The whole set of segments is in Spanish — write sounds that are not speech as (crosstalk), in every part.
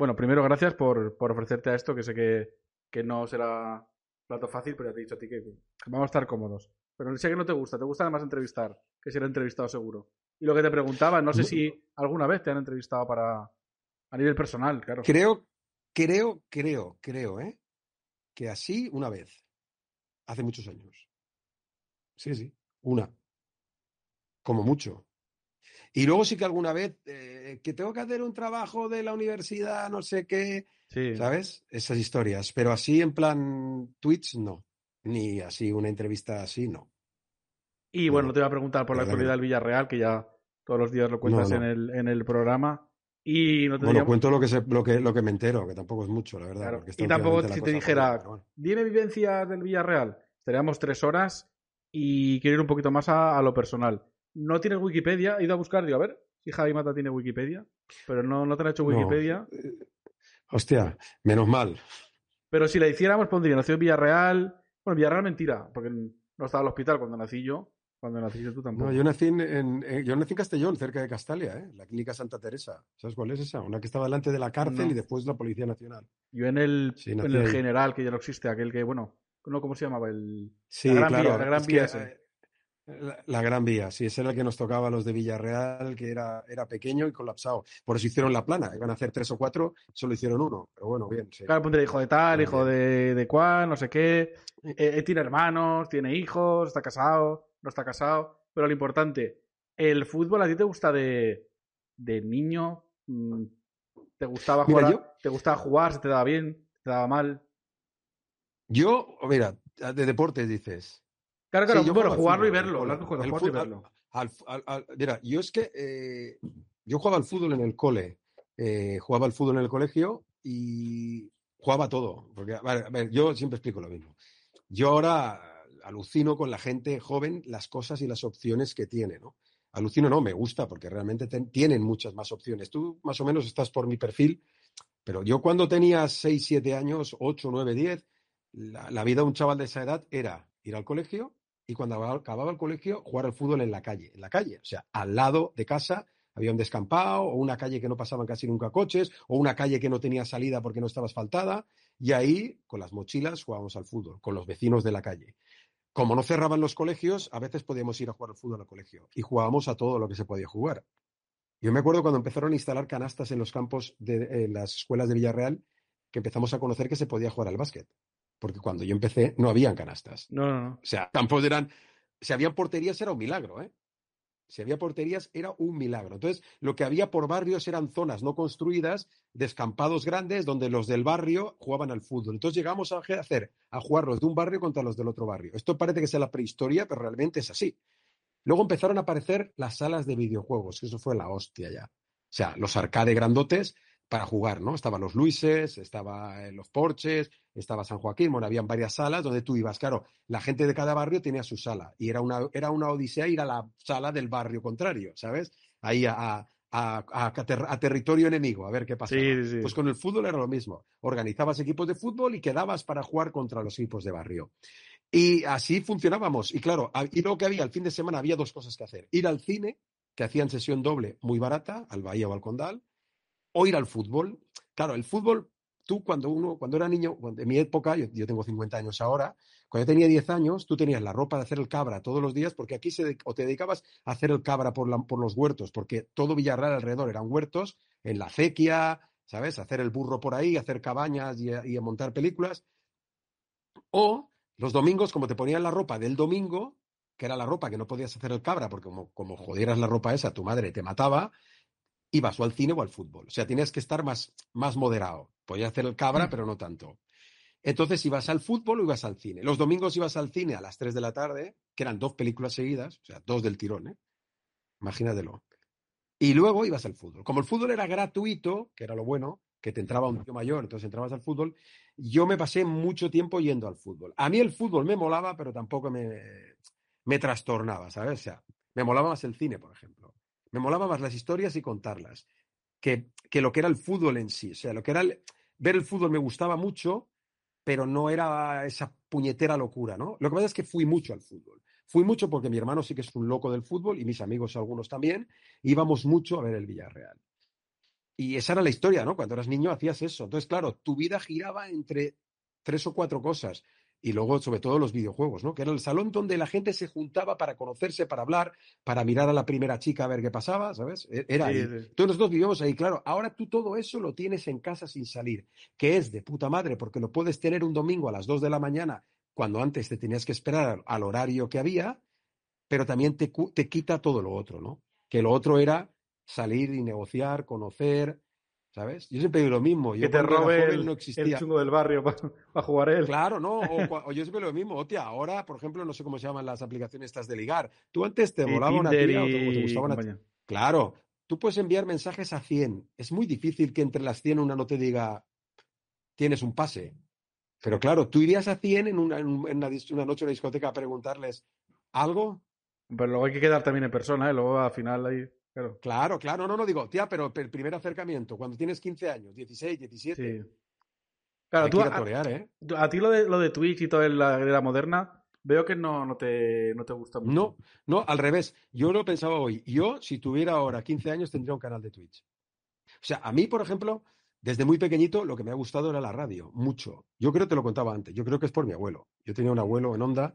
Bueno, primero gracias por, por ofrecerte a esto, que sé que, que no será plato fácil, pero ya te he dicho a ti que vamos a estar cómodos. Pero sé que no te gusta, te gusta además entrevistar, que ser entrevistado seguro. Y lo que te preguntaba, no sé si alguna vez te han entrevistado para a nivel personal, claro. Creo, creo, creo, creo, ¿eh? Que así una vez, hace muchos años. Sí, sí, una. Como mucho. Y luego sí que alguna vez eh, que tengo que hacer un trabajo de la universidad, no sé qué, Sí. ¿sabes? Esas historias. Pero así en plan tweets, no. Ni así una entrevista así, no. Y bueno, No, te voy a preguntar por la actualidad del Villarreal, que ya todos los días lo cuentas No, En, el, en el programa. Y no te Bueno, cuento lo que, se, lo, que, lo que me entero, que tampoco es mucho, la verdad. Claro. Y tampoco si te dijera, bueno. dime vivencias del Villarreal. Estaríamos tres horas y quiero ir un poquito más a, a lo personal. ¿No tienes Wikipedia? He ido a buscar, digo, a ver si Javi Mata tiene Wikipedia. Pero no, no te han hecho. Wikipedia. Eh, Hostia, menos mal. Pero si la hiciéramos, pondría nació en Villarreal. Bueno, Villarreal mentira, porque no estaba en el hospital cuando nací yo. Cuando naciste tú tampoco. No, yo nací en, en- en- yo nací en Castellón, cerca de Castalia, ¿eh? la clínica Santa Teresa. ¿Sabes cuál es esa? Una que estaba delante de la cárcel No. y después la Policía Nacional. Yo en el, Sí, en el general, que ya no existe, aquel que, bueno, no, ¿cómo se llamaba? El, Sí, La Gran claro. Vía, la Gran que, Vía ese. La, la Gran Vía, sí, ese era el que nos tocaba a los de Villarreal, que era, era pequeño y colapsado. Por eso hicieron la plana. Iban a hacer tres o cuatro, solo hicieron uno. Pero bueno, bien, sí. Claro, pondría hijo de tal, hijo de, de cuál, no sé qué. Eh, eh, tiene hermanos, tiene hijos, está casado, no está casado. Pero lo importante, ¿el fútbol a ti te gusta de, de niño? Mm, ¿Te gustaba jugar? yo- ¿Te gustaba jugar? ¿Se te daba bien? ¿Se te daba mal? Yo, mira, de deportes dices. Claro, claro, Sí, yo bueno, jugarlo y verlo. mira, yo es que eh, yo jugaba al fútbol en el cole, eh, jugaba al fútbol en el colegio y jugaba todo. Porque, a ver, a ver, yo siempre explico lo mismo. Yo ahora alucino con la gente joven las cosas y las opciones que tiene, ¿no? Alucino no, me gusta porque realmente ten- tienen muchas más opciones. Tú más o menos estás por mi perfil, pero yo cuando tenía 6, 7 años, 8, 9, 10, la, la vida de un chaval de esa edad era ir al colegio y cuando acababa- el colegio jugar al fútbol en la calle, en la calle, o sea, al lado de casa había un descampado o una calle que no pasaban casi nunca coches o una calle que no tenía salida porque no estaba asfaltada y ahí con las mochilas jugábamos al fútbol con los vecinos de la calle. Como no cerraban los colegios, a veces podíamos ir a jugar al fútbol al colegio y jugábamos a todo lo que se podía jugar. Yo me acuerdo cuando empezaron a instalar canastas en los campos de las escuelas de Villarreal, que empezamos a conocer que se podía jugar al básquet. Porque cuando yo empecé no habían canastas. No, no, no. O sea, campos eran. Si había porterías era un milagro, ¿eh? Si había porterías era un milagro. Entonces, lo que había por barrios eran zonas no construidas, descampados grandes, donde los del barrio jugaban al fútbol. Entonces llegamos a hacer a jugar los de un barrio contra los del otro barrio. Esto parece que sea la prehistoria, pero realmente es así. Luego empezaron a aparecer las salas de videojuegos, que eso fue la hostia ya. O sea, los arcade grandotes para jugar, ¿no? Estaban los Luises, estaba eh, los Porches, estaba San Joaquín, bueno, habían varias salas donde tú ibas. Claro, la gente de cada barrio tenía su sala y era una, era una odisea ir a la sala del barrio contrario, ¿sabes? Ahí a, a, a- a ter- a territorio enemigo, a ver qué pasaba. Sí, sí, sí. Pues con el fútbol era lo mismo. Organizabas equipos de fútbol y quedabas para jugar contra los equipos de barrio. Y así funcionábamos. Y claro, y luego que había, el fin de semana había dos cosas que hacer. Ir al cine, que hacían sesión doble muy barata, al Bahía o al Condal, o ir al fútbol. Claro, el fútbol, tú cuando uno, cuando era niño, en mi época, yo, tengo 50 años ahora, cuando yo tenía 10 años, tú tenías la ropa de hacer el cabra todos los días, porque aquí se, o te dedicabas a hacer el cabra por, los huertos, porque todo Villarreal alrededor eran huertos, en la acequia, ¿sabes? Hacer el burro por ahí, hacer cabañas y, y montar películas. O los domingos, como te ponían la ropa del domingo, que era la ropa que no podías hacer el cabra, porque como, como jodieras la ropa esa, tu madre te mataba, ibas o al cine o al fútbol. O sea, tenías que estar más, más moderado. Podías hacer el cabra, pero no tanto. Entonces ibas al fútbol o ibas al cine. Los domingos ibas al cine a las 3 de la tarde, que eran dos películas seguidas, o sea, dos del tirón, ¿eh? Imagínatelo. Y luego ibas al fútbol. Como el fútbol era gratuito, que era lo bueno, que te entraba un tío mayor, entonces entrabas al fútbol. Yo me pasé mucho tiempo yendo al fútbol. A mí el fútbol me molaba, pero tampoco me, me trastornaba, ¿sabes? O sea, me molaba más el cine, por ejemplo. Me molaba más las historias y contarlas que, que lo que era el fútbol en sí. O sea, lo que era ver el fútbol me gustaba mucho, pero no era esa puñetera locura, ¿no? Lo que pasa es que fui mucho al fútbol. Fui mucho porque mi hermano sí que es un loco del fútbol y mis amigos algunos también. Íbamos mucho a ver el Villarreal. Y esa era la historia, ¿no? Cuando eras niño hacías eso. Entonces, claro, tu vida giraba entre tres o cuatro cosas. Y luego, sobre todo, los videojuegos, ¿no? Que era el salón donde la gente se juntaba para conocerse, para hablar, para mirar a la primera chica a ver qué pasaba, ¿sabes? E-, era ahí. Entonces nosotros vivíamos ahí, claro. Ahora tú todo eso lo tienes en casa sin salir, que es de puta madre, porque lo puedes tener un domingo a las dos de la mañana cuando antes te tenías que esperar al horario que había, pero también te, te quita todo lo otro, ¿no? Que lo otro era salir y negociar, conocer, ¿sabes? Yo siempre digo lo mismo. que te robe el, no el, chungo del barrio para jugar él. Claro, no. (laughs) O, yo siempre digo lo mismo. Hostia, ahora, por ejemplo, no sé cómo se llaman las aplicaciones estas de ligar. Tú antes te volaba una tía o te gustaba una Claro. Tú puedes enviar mensajes a 100. Es muy difícil que entre las 100 una no te diga tienes un pase. Pero claro, tú irías a 100 en una, en una, noche en una discoteca a preguntarles algo. Pero luego hay que quedar también en persona, ¿eh? Luego al final ahí. Claro. claro, claro, no, no digo, tía, pero el primer acercamiento, cuando tienes 15 años, 16, 17. Sí. Claro, tú, a, ¿eh? a, ti lo de, lo de Twitch y toda la era moderna, veo que no, no, te, no te gusta mucho. No, no, al revés. Yo lo pensaba hoy. Yo, si tuviera ahora 15 años, tendría un canal de Twitch. O sea, a mí, por ejemplo, desde muy pequeñito lo que me ha gustado era la radio, mucho. Yo creo que te lo contaba antes, yo creo que es por mi abuelo. Yo tenía un abuelo en Onda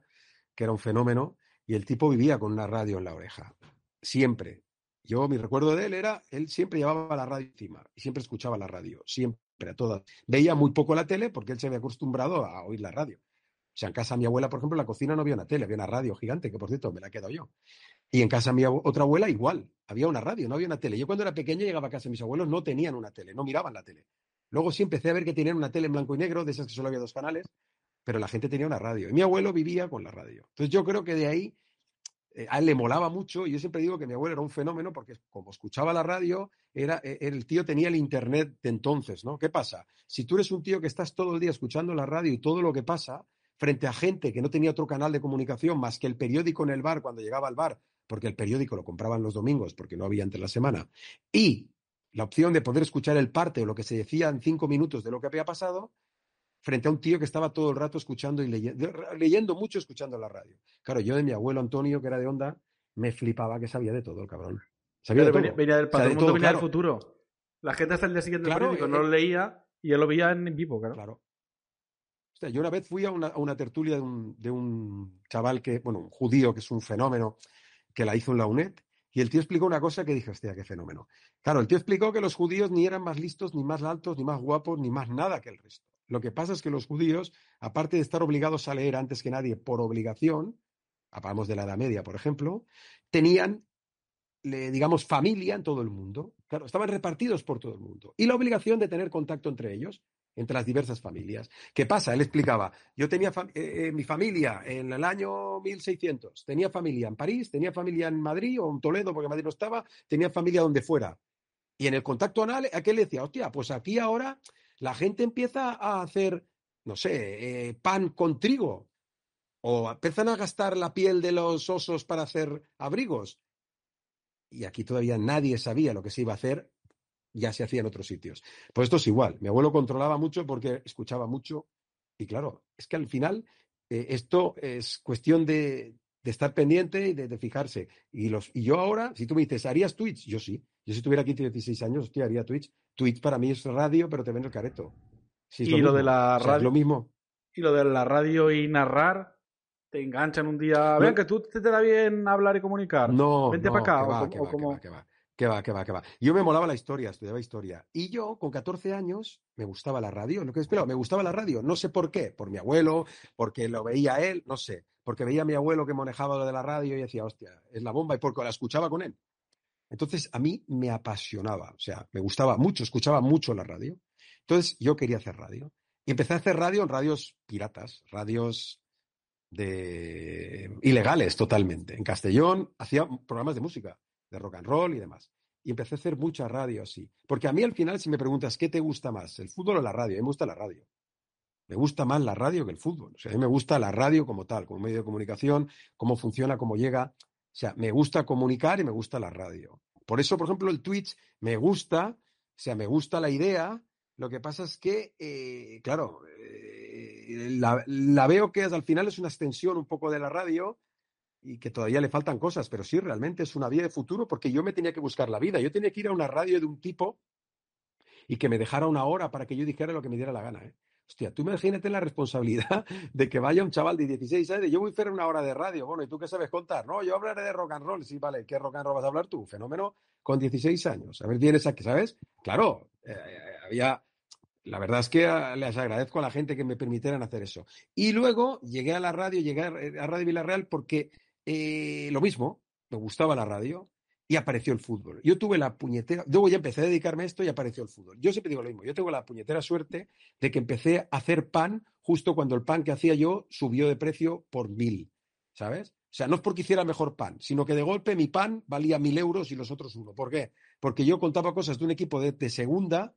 que era un fenómeno y el tipo vivía con una radio en la oreja, siempre. Yo, mi recuerdo de él era, él siempre llevaba la radio encima y siempre escuchaba la radio, siempre, a todas. Veía muy poco la tele porque él se había acostumbrado a oír la radio. O sea, en casa de mi abuela, por ejemplo, en la cocina no había una tele, había una radio gigante, que por cierto me la he quedado yo. Y en casa de mi otra abuela igual, había una radio, no había una tele. Yo cuando era pequeño llegaba a casa de mis abuelos, no tenían una tele, no miraban la tele. Luego sí empecé a ver que tenían una tele en blanco y negro, de esas que solo había dos canales, pero la gente tenía una radio. Y mi abuelo vivía con la radio. Entonces yo creo que de ahí eh, le molaba mucho. Y yo siempre digo que mi abuelo era un fenómeno porque como escuchaba la radio, era, e, el tío tenía el internet de entonces, ¿no? ¿Qué pasa? Si tú eres un tío que estás todo el día escuchando la radio y todo lo que pasa, frente a gente que no tenía otro canal de comunicación más que el periódico en el bar cuando llegaba al bar, porque el periódico lo compraban los domingos porque no había entre la semana, y la opción de poder escuchar el parte o lo que se decía en cinco minutos de lo que había pasado, frente a un tío que estaba todo el rato escuchando y leyendo, leyendo mucho, escuchando la radio. Claro, yo de mi abuelo Antonio, que era de onda, me flipaba que sabía de todo el cabrón. Sabía de todo. Venía del pasado, todo, venía del futuro. La gente hasta el día siguiente claro, periódico no lo leía y él lo veía en vivo, claro. Claro, yo una vez fui a una, tertulia de un, de un, chaval que, bueno, un judío que es un fenómeno, que la hizo en la UNED, y el tío explicó una cosa que dije, hostia, qué fenómeno. Claro, el tío explicó que los judíos ni eran más listos, ni más altos, ni más guapos, ni más nada que el resto. Lo que pasa es que los judíos, aparte de estar obligados a leer antes que nadie por obligación, hablamos de la Edad Media, por ejemplo, tenían, digamos, familia en todo el mundo. Claro, estaban repartidos por todo el mundo. Y la obligación de tener contacto entre ellos entre las diversas familias. ¿Qué pasa? Él explicaba, yo tenía eh, eh, mi familia en el año 1600, tenía familia en París, tenía familia en Madrid o en Toledo, porque Madrid no estaba, tenía familia donde fuera. Y en el contacto anal, ¿a qué le decía? Hostia, pues aquí ahora la gente empieza a hacer, no sé, eh, pan con trigo. O empiezan a gastar la piel de los osos para hacer abrigos. Y aquí todavía nadie sabía lo que se iba a hacer ya se hacía en otros sitios. Pues esto es igual. Mi abuelo controlaba mucho porque escuchaba mucho y claro, es que al final eh, esto es cuestión de, estar pendiente y de, fijarse. Y, los, y yo ahora, si tú me dices, ¿harías Twitch? Yo sí. Yo si tuviera aquí 16 años, hostia, haría Twitch. Twitch para mí es radio, pero te ven el careto. y lo, de la radio. lo mismo. Y lo de la radio y narrar, te enganchan un día. Vean que tú te, da bien hablar y comunicar. No. Vente para acá. o, como... Que va, que va, que va. Yo me molaba la historia, estudiaba historia. Y yo, con 14 años, me gustaba la radio. Lo que espero, me gustaba la radio. No sé por qué. Por mi abuelo, porque lo veía él, no sé. Porque veía a mi abuelo que manejaba lo de la radio y decía, hostia, es la bomba. Y porque la escuchaba con él. Entonces, a mí me apasionaba. O sea, me gustaba mucho, escuchaba mucho la radio. Entonces, yo quería hacer radio. Y empecé a hacer radio en radios piratas, radios de ilegales totalmente. En Castellón hacía programas de música de rock and roll y demás. y empecé a hacer mucha radio así. Porque a mí al final, si me preguntas, ¿qué te gusta más? ¿El fútbol o la radio? A mí me gusta la radio. Me gusta más la radio que el fútbol. O sea, a mí me gusta la radio como tal, como medio de comunicación, cómo funciona, cómo llega. O sea, me gusta comunicar y me gusta la radio. Por eso, por ejemplo, el Twitch me gusta, o sea, me gusta la idea. Lo que pasa es que, eh, claro, eh, la, veo que al final es una extensión un poco de la radio y que todavía le faltan cosas, pero sí, realmente es una vía de futuro porque yo me tenía que buscar la vida. Yo tenía que ir a una radio de un tipo y que me dejara una hora para que yo dijera lo que me diera la gana. ¿eh? Hostia, tú imagínate la responsabilidad (laughs) de que vaya un chaval de 16 años, yo voy a hacer una hora de radio, bueno, ¿y tú qué sabes contar? No, yo hablaré de rock and roll, sí, vale, ¿qué rock and roll vas a hablar tú? Fenómeno con 16 años. A ver, vienes aquí, ¿sabes? Claro, eh, había, la verdad es que les agradezco a la gente que me permitieran hacer eso. Y luego llegué a la radio, llegué a Radio Villarreal porque eh, lo mismo, me gustaba la radio y apareció el fútbol. Yo tuve la puñetera, luego ya empecé a dedicarme a esto y apareció el fútbol. Yo siempre digo lo mismo, yo tengo la puñetera suerte de que empecé a hacer pan justo cuando el pan que hacía yo subió de precio por mil, ¿sabes? O sea, no es porque hiciera mejor pan, sino que de golpe mi pan valía mil euros y los otros uno. ¿Por qué? Porque yo contaba cosas de un equipo de, de segunda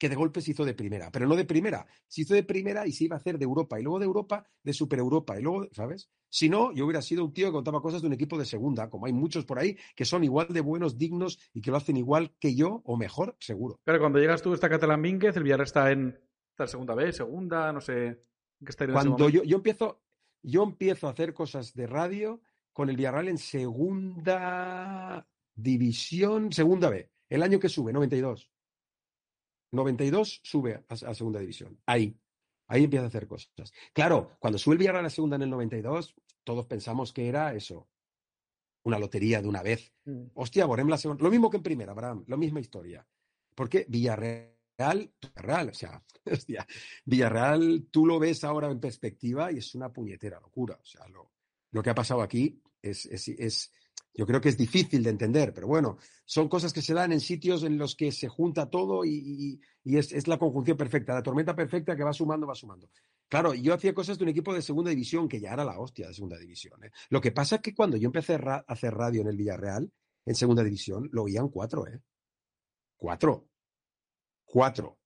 que de golpe se hizo de primera, pero no de primera, se hizo de primera y se iba a hacer de Europa, y luego de Europa de Super Europa, y luego, ¿sabes? Si no, yo hubiera sido un tío que contaba cosas de un equipo de segunda, como hay muchos por ahí que son igual de buenos, dignos y que lo hacen igual que yo o mejor, seguro. Pero cuando llegas tú, está Catalán Mínguez, el Villarreal está en, está segunda B, segunda, no sé. ¿qué está cuando yo, yo, empiezo, yo empiezo a hacer cosas de radio con el Villarreal en segunda división, segunda B, el año que sube, 92. 92 sube a, segunda división. Ahí. Ahí empieza a hacer cosas. Claro, cuando sube el Villarreal a la segunda en el 92, todos pensamos que era eso. Una lotería de una vez. Mm. Hostia, Borem la segunda. Lo mismo que en primera, Abraham. La misma historia. Porque Villarreal, Villarreal, o sea, (laughs) hostia, Villarreal, tú lo ves ahora en perspectiva y es una puñetera locura. O sea, lo, lo que ha pasado aquí es, es, es yo creo que es difícil de entender, pero bueno, son cosas que se dan en sitios en los que se junta todo y, es, la conjunción perfecta, la tormenta perfecta que va sumando, va sumando. Claro, yo hacía cosas de un equipo de segunda división, que ya era la hostia de segunda división. ¿eh? Lo que pasa es que cuando yo empecé a hacer radio en el Villarreal, en segunda división, lo oían cuatro, ¿eh? Cuatro. Cuatro.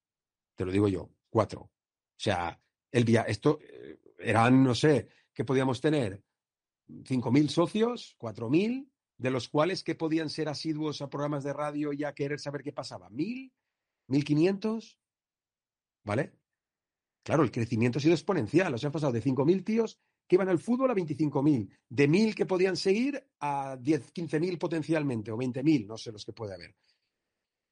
Te lo digo yo, cuatro. O sea, el esto eh, eran, no sé, ¿qué podíamos tener? ¿5.000 socios? ¿4.000? De los cuales que podían ser asiduos a programas de radio y a querer saber qué pasaba. ¿Mil? ¿Mil quinientos? ¿Vale? Claro, el crecimiento ha sido exponencial. O sea, han pasado de cinco mil tíos que iban al fútbol a mil. De mil que podían seguir a diez, quince mil potencialmente, o veinte mil, no sé los que puede haber.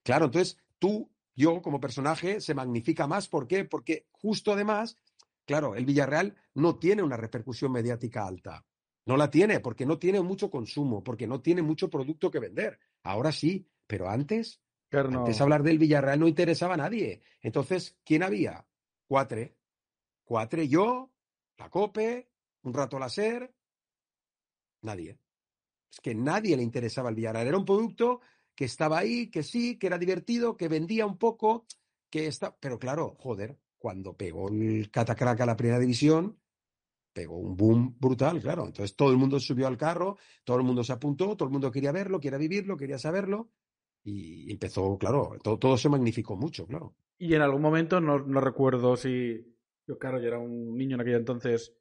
Claro, entonces tú, yo como personaje, se magnifica más. ¿Por qué? Porque justo además, claro, el Villarreal no tiene una repercusión mediática alta. No la tiene porque no tiene mucho consumo, porque no tiene mucho producto que vender. Ahora sí, pero antes, antes hablar del Villarreal no interesaba a nadie. Entonces, ¿quién había? Cuatre. Cuatre, yo, la Cope, un rato la SER, nadie. Es que nadie le interesaba el Villarreal. Era un producto que estaba ahí, que sí, que era divertido, que vendía un poco, que está. Pero claro, joder, cuando pegó el Catacrack a la primera división, pegó un boom brutal, claro. Entonces todo el mundo subió al carro, todo el mundo se apuntó, todo el mundo quería verlo, quería vivirlo, quería saberlo. Y empezó, claro, todo, todo se magnificó mucho, claro. Y en algún momento, no, no recuerdo si. Yo, claro, yo era un niño en aquella entonces.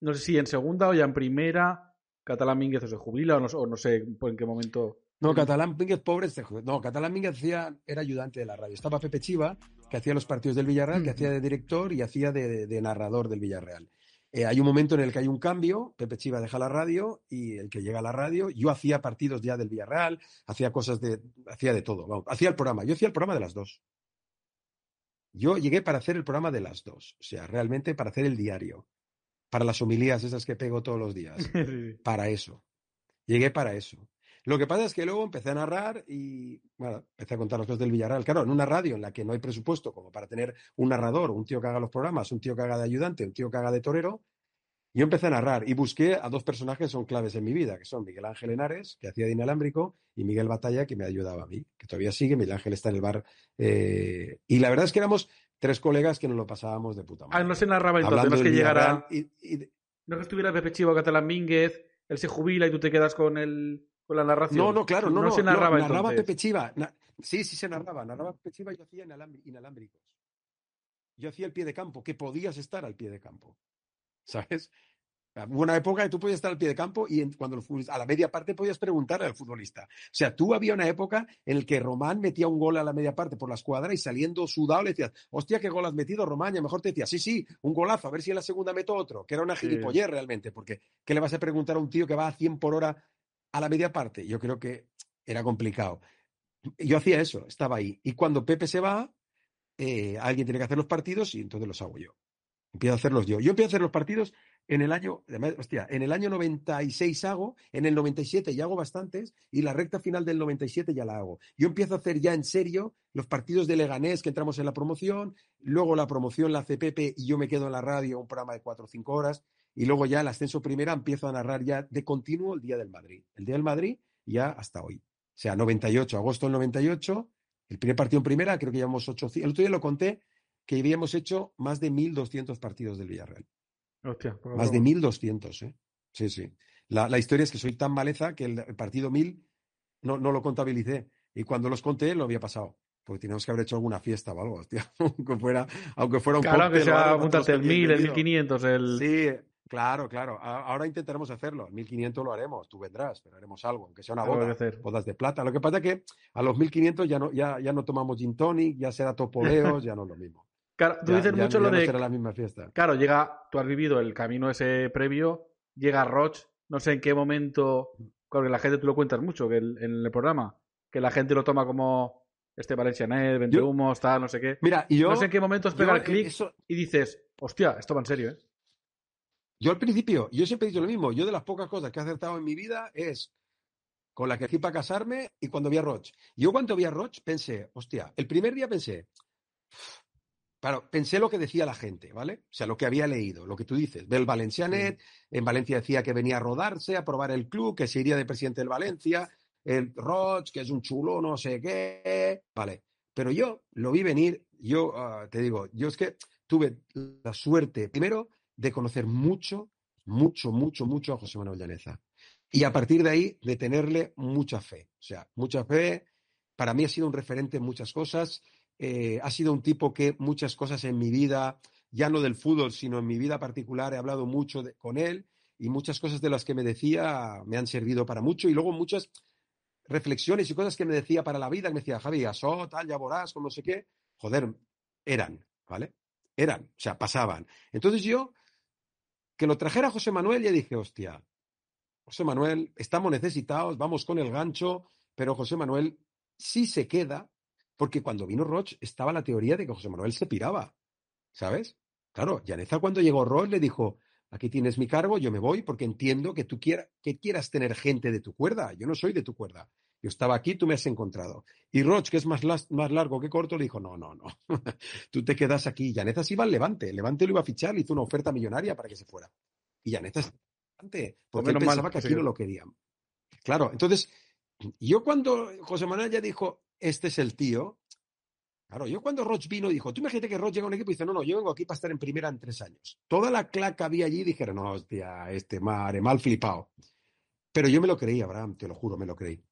No sé si en segunda o ya en primera. Catalán Mínguez o se jubila o no, o no sé en qué momento. No, Catalán Mínguez, pobre, no, Catalán Mínguez hacía, era ayudante de la radio. Estaba Pepe Chiva, que hacía los partidos del Villarreal, que hacía de director y hacía de narrador del Villarreal. Eh, hay un momento en el que hay un cambio, Pepe Chiva deja la radio y el que llega a la radio, yo hacía partidos ya del Villarreal, hacía cosas de, hacía de todo, hacía el programa, yo hacía el programa de las dos. Yo llegué para hacer el programa de las dos, o sea, realmente para hacer el diario, para las homilías esas que pego todos los días, (laughs) para eso. Llegué para eso. Lo que pasa es que luego empecé a narrar y bueno, empecé a contar las cosas del Villarreal. Claro, en una radio en la que no hay presupuesto como para tener un narrador, un tío que haga los programas, un tío que haga de ayudante, un tío que haga de torero, yo empecé a narrar y busqué a dos personajes que son claves en mi vida, que son Miguel Ángel Henares, que hacía de inalámbrico, y Miguel Batalla, que me ayudaba a mí, que todavía sigue. Miguel Ángel está en el bar. Eh, y la verdad es que éramos tres colegas que nos lo pasábamos de puta madre. Ah, no se narraba entonces, no es que llegara. No que estuviera Pepe Chivo, Catalán Mínguez, él se jubila y tú te quedas con el con la narración. No, no, claro, no, no, se no, narraba narraba entonces. Pepe Chiva. Na- sí, sí se narraba. Narraba Pepe Chiva y yo hacía inalámbricos. Yo hacía el pie de campo, que podías estar al pie de campo. ¿Sabes? Hubo una época que tú podías estar al pie de campo y en- cuando los futbolistas- a la media parte podías preguntarle al futbolista. O sea, tú había una época en la que Román metía un gol a la media parte por la escuadra y saliendo sudado le decías, hostia, qué gol has metido, Román. Y a lo mejor te decía, sí, sí, un golazo, a ver si en la segunda meto otro, que era una Sí. gilipollez realmente, porque ¿qué le vas a preguntar a un tío que va a 100 por hora a la media parte? Yo creo que era complicado. Yo hacía eso, estaba ahí. Y cuando Pepe se va, eh, alguien tiene que hacer los partidos y entonces los hago yo. Empiezo a hacerlos yo. Yo empiezo a hacer los partidos en el año, hostia, en el año 96 hago, en el 97 ya hago bastantes y la recta final del 97 ya la hago. Yo empiezo a hacer ya en serio los partidos de Leganés que entramos en la promoción, luego la promoción la hace Pepe y yo me quedo en la radio un programa de cuatro o cinco horas y luego ya el ascenso primera empiezo a narrar ya de continuo el Día del Madrid. El Día del Madrid ya hasta hoy. O sea, 98, agosto del 98, el primer partido en primera, creo que llevamos 8, el otro día lo conté, que habíamos hecho más de 1.200 partidos del Villarreal. Hostia, poca Más de broma. 1.200, ¿eh? Sí, sí. La, la historia es que soy tan maleza que el, el partido 1.000 no, no lo contabilicé. Y cuando los conté, lo había pasado. Porque teníamos que haber hecho alguna fiesta o algo, hostia. (laughs) aunque, fuera, aunque fuera un Claro, que sea, apúntate (laughs) el nosotros 1000, el bienvenido. 1500, el... Sí, claro, claro. Ahora intentaremos hacerlo. El 1500 lo haremos. Tú vendrás, pero haremos algo, aunque sea una boda. hacer. Bodas de plata. Lo que pasa es que a los 1500 ya no, ya, ya no tomamos gin tonic, ya será topoleos, ya no es lo mismo. (laughs) Claro, tú Ya- dices ya- mucho lo no de... será la misma fiesta. Claro, llega, tú has vivido el camino ese previo, llega Roch, no sé en qué momento, porque la gente tú lo cuentas mucho que el- en el programa, que la gente lo toma como este Valencianet, vende humos, tal, no sé qué. Mira, y yo, no sé en qué momento os yo, pega el eh, clic eso- y dices, hostia, esto va en serio, ¿eh? Yo al principio, yo siempre he dicho lo mismo. Yo de las pocas cosas que he acertado en mi vida es con la que fui para casarme y cuando vi a Roch. Yo cuando vi a Roch pensé, hostia, el primer día pensé, claro, pensé lo que decía la gente, ¿vale? O sea, lo que había leído, lo que tú dices. Ve el Valencianet, en Valencia decía que venía a rodarse, a probar el club, que se iría de presidente del Valencia, el Roch, que es un chulo, no sé qué, vale. Pero yo lo vi venir, yo ah, te digo, yo es que tuve la suerte, primero, de conocer mucho, mucho, mucho, mucho a José Manuel Llaneza. Y a partir de ahí, de tenerle mucha fe. O sea, mucha fe. Para mí ha sido un referente en muchas cosas. Eh, ha sido un tipo que muchas cosas en mi vida, ya no del fútbol, sino en mi vida particular, he hablado mucho con él y muchas cosas de las que me decía me han servido para mucho. Y luego muchas reflexiones y cosas que me decía para la vida, que me decía, Javi, asó, tal, ya vorás, con no sé qué. Joder, eran, ¿vale? Eran, o sea, pasaban. Entonces yo, que lo trajera José Manuel, ya dije, hostia, José Manuel, estamos necesitados, vamos con el gancho, pero José Manuel sí se queda, porque cuando vino Roch estaba la teoría de que José Manuel se piraba, ¿sabes? Claro, Llaneza cuando llegó Roch le dijo, aquí tienes mi cargo, yo me voy porque entiendo que tú quiera- que quieras tener gente de tu cuerda, yo no soy de tu cuerda. Yo estaba aquí, tú me has encontrado. Y Roch, que es más, las- más largo que corto, le dijo, no, no, no, (laughs) tú te quedas aquí. Llaneza se iba al Levante, el Levante lo iba a fichar, le hizo una oferta millonaria para que se fuera. Y Levante, porque él menos mal pensaba que aquí no lo querían. Claro, entonces, yo cuando José Manuel ya dijo, este es el tío, claro, yo cuando Roch vino dijo, tú imagínate que Roch llega a un equipo y dice, no, no, yo vengo aquí para estar en primera en tres años. Toda la claca había allí y dijeron, no, hostia, este madre, mal flipado. Pero yo me lo creí, Abraham, te lo juro, me lo creí.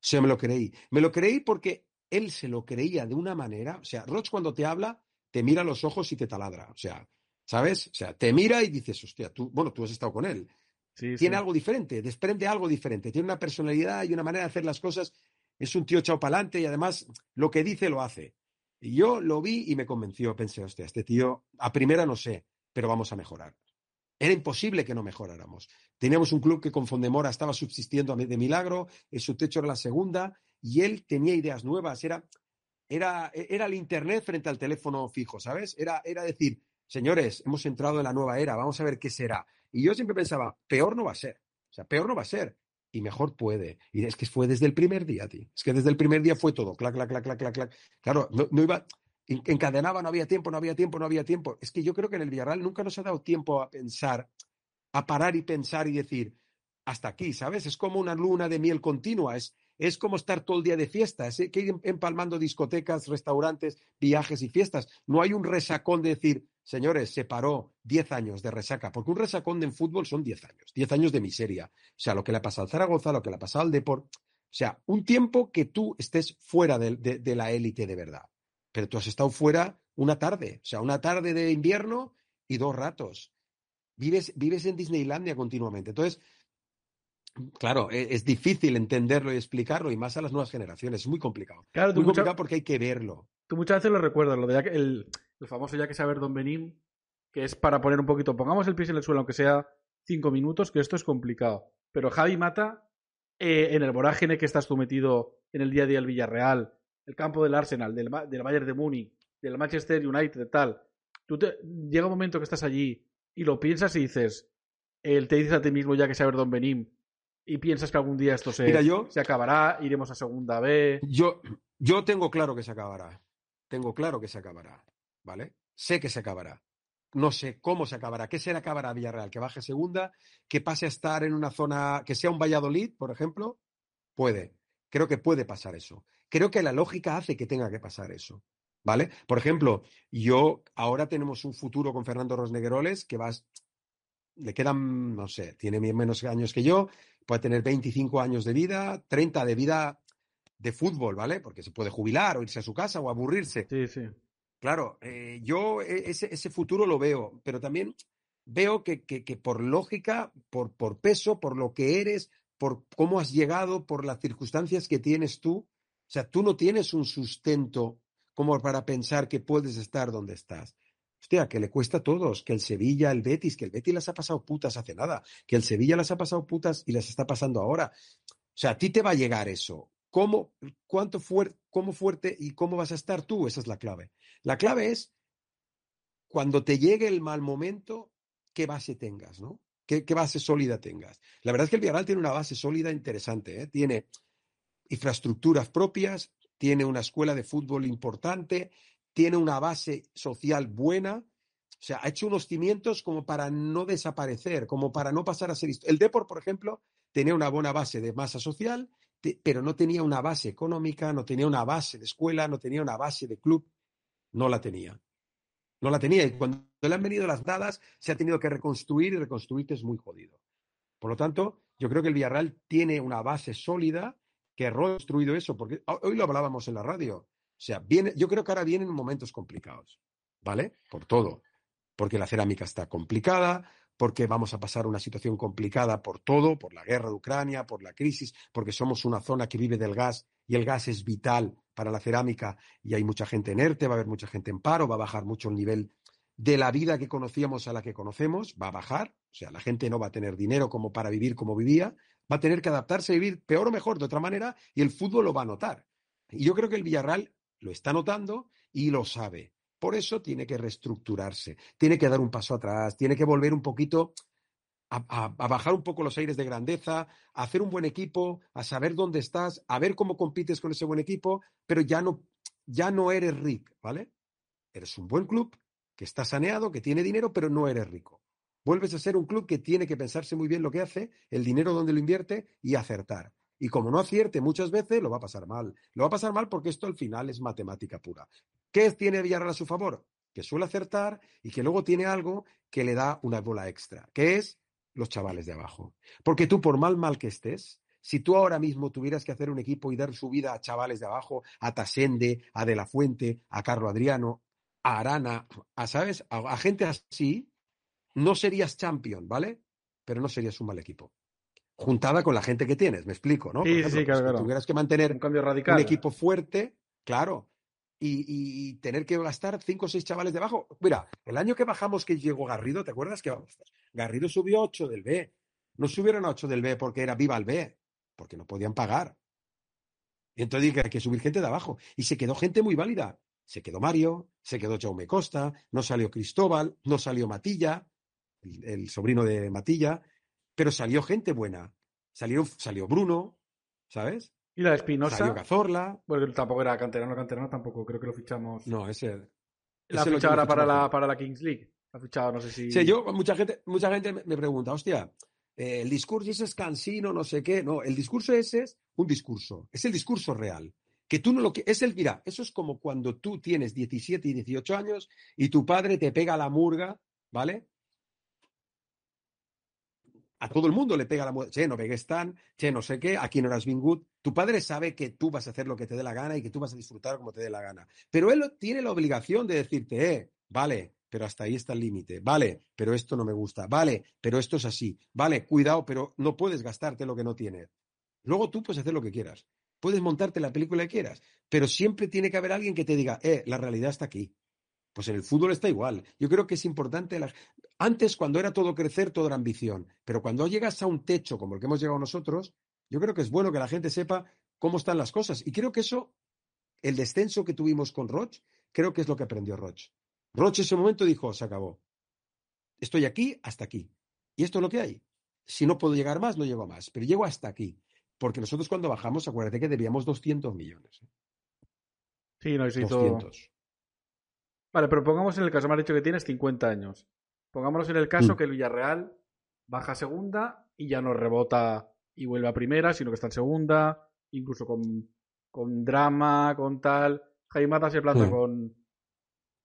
O sea, me lo creí. Me lo creí porque él se lo creía de una manera, o sea, Roch cuando te habla, te mira a los ojos y te taladra, o sea, ¿sabes? O sea, te mira y dices, hostia, tú, bueno, tú has estado con él, Sí, tiene sí. algo diferente, desprende algo diferente, tiene una personalidad y una manera de hacer las cosas. Es un tío echado para adelante y además lo que dice lo hace. Y yo lo vi y me convenció. Pensé, hostia, este tío, a primera no sé, pero vamos a mejorar. Era imposible que no mejoráramos. Teníamos un club que con Fondemora estaba subsistiendo de milagro, en su techo era la segunda, y él tenía ideas nuevas. Era, era, era el Internet frente al teléfono fijo, ¿sabes? Era, era decir, señores, hemos entrado en la nueva era, vamos a ver qué será. Y yo siempre pensaba, peor no va a ser. O sea, peor no va a ser. Y mejor puede. Y es que fue desde el primer día, tío. Es que desde el primer día fue todo. Clac, clac, clac, clac, clac, clac. Claro, no iba. En- Encadenaba, no había tiempo, no había tiempo, no había tiempo. Es que yo creo que en el Villarreal nunca nos ha dado tiempo a pensar, a parar y pensar y decir, hasta aquí, ¿sabes? Es como una luna de miel continua. Es, es como estar todo el día de fiesta, es que ir empalmando discotecas, restaurantes, viajes y fiestas. No hay un resacón de decir, señores, se paró 10 años de resaca, porque un resacón en fútbol son 10 años, 10 años de miseria. O sea, lo que le ha pasado al Zaragoza, lo que le ha pasado al Deport. O sea, un tiempo que tú estés fuera de la élite de verdad. Pero tú has estado fuera una tarde, o sea, una tarde de invierno y dos ratos. Vives, vives en Disneylandia continuamente. Entonces, Claro, e, es, difícil entenderlo y explicarlo, y más a las nuevas generaciones. Es muy complicado. Claro, muy complicado porque hay que verlo. Tú muchas veces lo recuerdas, lo de el, el, famoso ya que saber Don Benín, que es para poner un poquito, pongamos el pie en el suelo, aunque sea cinco minutos, que esto es complicado. Pero Javi Mata, eh, en el vorágine que estás sometido en el día a día del Villarreal, el campo del Arsenal, del, del Bayern de Múnich, del Manchester United, tal, tú te, llega un momento que estás allí y lo piensas y dices, él te dices a ti mismo ya que saber Don Benín, y piensas que algún día esto se, se acabará, iremos a segunda B. Yo, yo tengo claro que se acabará. Tengo claro que se acabará. ¿Vale? Sé que se acabará. No sé cómo se acabará. ¿Qué se acabará Villarreal? ¿Que baje segunda? ¿Que pase a estar en una zona, que sea un Valladolid, por ejemplo? Puede. Creo que puede pasar eso. Creo que la lógica hace que tenga que pasar eso. ¿Vale? Por ejemplo, yo ahora tenemos un futuro con Fernando Rosnegueroles que va, le quedan, no sé, tiene menos años que yo, puede tener 25 años de vida, 30 de vida de fútbol, ¿vale? Porque se puede jubilar o irse a su casa o aburrirse. Sí, sí. Claro, eh, yo e, ese, ese, futuro lo veo, pero también veo que, que, que por lógica, por, por, peso, por lo que eres, por cómo has llegado, por las circunstancias que tienes tú, o sea, tú no tienes un sustento como para pensar que puedes estar donde estás. Hostia, que le cuesta a todos, que el Sevilla, el Betis, que el Betis las ha pasado putas hace nada, que el Sevilla las ha pasado putas y las está pasando ahora. O sea, a ti te va a llegar eso. ¿Cómo, cuánto cómo fuerte y cómo vas a estar tú? Esa es la clave. La clave es cuando te llegue el mal momento, qué base tengas, ¿no? ¿Qué, base sólida tengas? La verdad es que el Villarreal tiene una base sólida interesante, ¿eh? Tiene infraestructuras propias, tiene una escuela de fútbol importante, tiene una base social buena, o sea, ha hecho unos cimientos como para no desaparecer, como para no pasar a ser... El Deport, por ejemplo, tenía una buena base de masa social, pero no tenía una base económica, no tenía una base de escuela, no tenía una base de club, no la tenía. No la tenía y cuando le han venido las dadas se ha tenido que reconstruir y reconstruirte es muy jodido. Por lo tanto, yo creo que el Villarreal tiene una base sólida que ha reconstruido eso, porque hoy lo hablábamos en la radio. O sea, viene, yo creo que ahora vienen momentos complicados, ¿vale? Por todo. Porque la cerámica está complicada, porque vamos a pasar una situación complicada por todo, por la guerra de Ucrania, por la crisis, porque somos una zona que vive del gas y el gas es vital para la cerámica y hay mucha gente en ERTE, va a haber mucha gente en paro, va a bajar mucho el nivel de la vida que conocíamos a la que conocemos, va a bajar, o sea, la gente no va a tener dinero como para vivir como vivía, va a tener que adaptarse a vivir peor o mejor de otra manera y el fútbol lo va a notar. Y yo creo que el Villarreal lo está notando y lo sabe. Por eso tiene que reestructurarse, tiene que dar un paso atrás, tiene que volver un poquito a, bajar un poco los aires de grandeza, a hacer un buen equipo, a saber dónde estás, a ver cómo compites con ese buen equipo, pero ya no, ya no eres Rick, ¿vale? Eres un buen club que está saneado, que tiene dinero, pero no eres rico. Vuelves a ser un club que tiene que pensarse muy bien lo que hace, el dinero donde lo invierte y acertar. Y como no acierte muchas veces, lo va a pasar mal. Lo va a pasar mal porque esto al final es matemática pura. ¿Qué tiene Villarreal a su favor? Que suele acertar y que luego tiene algo que le da una bola extra, que es los chavales de abajo. Porque tú, por mal mal que estés, si tú ahora mismo tuvieras que hacer un equipo y dar su vida a chavales de abajo, a Tasende, a De La Fuente, a Carlo Adriano, a Arana, a, ¿sabes? a gente así, no serías champion, ¿vale? Pero no serías un mal equipo juntada con la gente que tienes, me explico, ¿no? Sí, sí, claro, tuvieras que mantener un cambio radical. Un equipo fuerte, claro, y, tener que gastar cinco o seis chavales debajo. Mira, el año que bajamos que llegó Garrido, ¿te acuerdas que Garrido subió 8 del B? No subieron a 8 del B porque era viva el B, porque no podían pagar. Y entonces dije que hay que subir gente de abajo. Y se quedó gente muy válida. Se quedó Mario, se quedó Jaume Costa, no salió Cristóbal, no salió Matilla, el sobrino de Matilla, pero salió gente buena. Salió, salió Bruno, ¿sabes? ¿Y la de Espinosa? Salió Cazorla. Porque tampoco era canterano, canterano tampoco, creo que lo fichamos. No, ese. La fichado ahora para la, para la Kings League. La fichado, no sé si. Sí, yo, mucha gente, mucha gente me pregunta, hostia, eh, el discurso ese es cansino, no sé qué. No, el discurso ese es un discurso, es el discurso real. Que tú no lo que es el, mira, eso es como cuando tú tienes 17 y 18 años y tu padre te pega la murga, ¿vale? A todo el mundo le pega la murga, che, no pegues tan, che, no sé qué, aquí no eras good. Tu padre sabe que tú vas a hacer lo que te dé la gana y que tú vas a disfrutar como te dé la gana. Pero él tiene la obligación de decirte, eh, vale, pero hasta ahí está el límite. Vale, pero esto no me gusta. Vale, pero esto es así. Vale, cuidado, pero no puedes gastarte lo que no tienes. Luego tú puedes hacer lo que quieras. Puedes montarte la película que quieras, pero siempre tiene que haber alguien que te diga, eh, la realidad está aquí. Pues en el fútbol está igual. Yo creo que es importante. Antes, cuando era todo crecer, todo era ambición. Pero cuando llegas a un techo como el que hemos llegado nosotros, yo creo que es bueno que la gente sepa cómo están las cosas. Y creo que eso, el descenso que tuvimos con Roche, creo que es lo que aprendió Roche. Roche en ese momento dijo, se acabó. Estoy aquí hasta aquí. Y esto es lo que hay. Si no puedo llegar más, no llego más. Pero llego hasta aquí. Porque nosotros cuando bajamos, acuérdate que debíamos 200 millones. ¿eh? Sí, no, hizo... 200. Vale, pero pongamos en el caso, me has dicho que tienes 50 años. Pongámonos en el caso mm. que el Villarreal baja a segunda y ya no rebota y vuelve a primera, sino que está en segunda, incluso con, con drama, con tal. Jaime se planta mm. con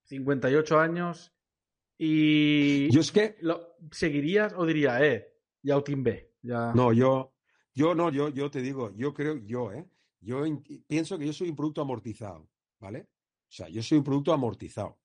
58 años y... Yo es que... Lo, ¿Seguirías o diría, eh, ya B? Ya... No, yo, yo no, yo, yo te digo, yo creo, yo, eh, yo pienso que yo soy un producto amortizado, ¿vale? O sea, yo soy un producto amortizado.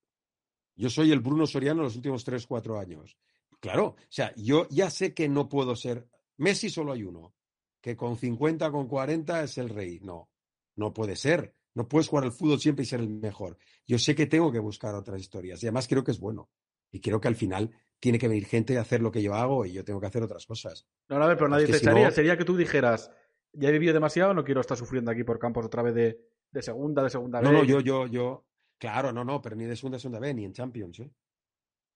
Yo soy el Bruno Soriano en los últimos 3, 4 años. Claro, o sea, yo ya sé que no puedo ser... Messi solo hay uno, que con 50, con 40 es el rey. No, no puede ser. No puedes jugar al fútbol siempre y ser el mejor. Yo sé que tengo que buscar otras historias y además creo que es bueno. Y creo que al final tiene que venir gente a hacer lo que yo hago y yo tengo que hacer otras cosas. No, a ver, pero nadie te echaría. Sería que tú dijeras, ya he vivido demasiado, no quiero estar sufriendo aquí por campos otra vez de, segunda, de segunda No, no, yo, yo, yo. Claro, no, no, pero ni de segunda, segunda B, ni en Champions, ¿eh?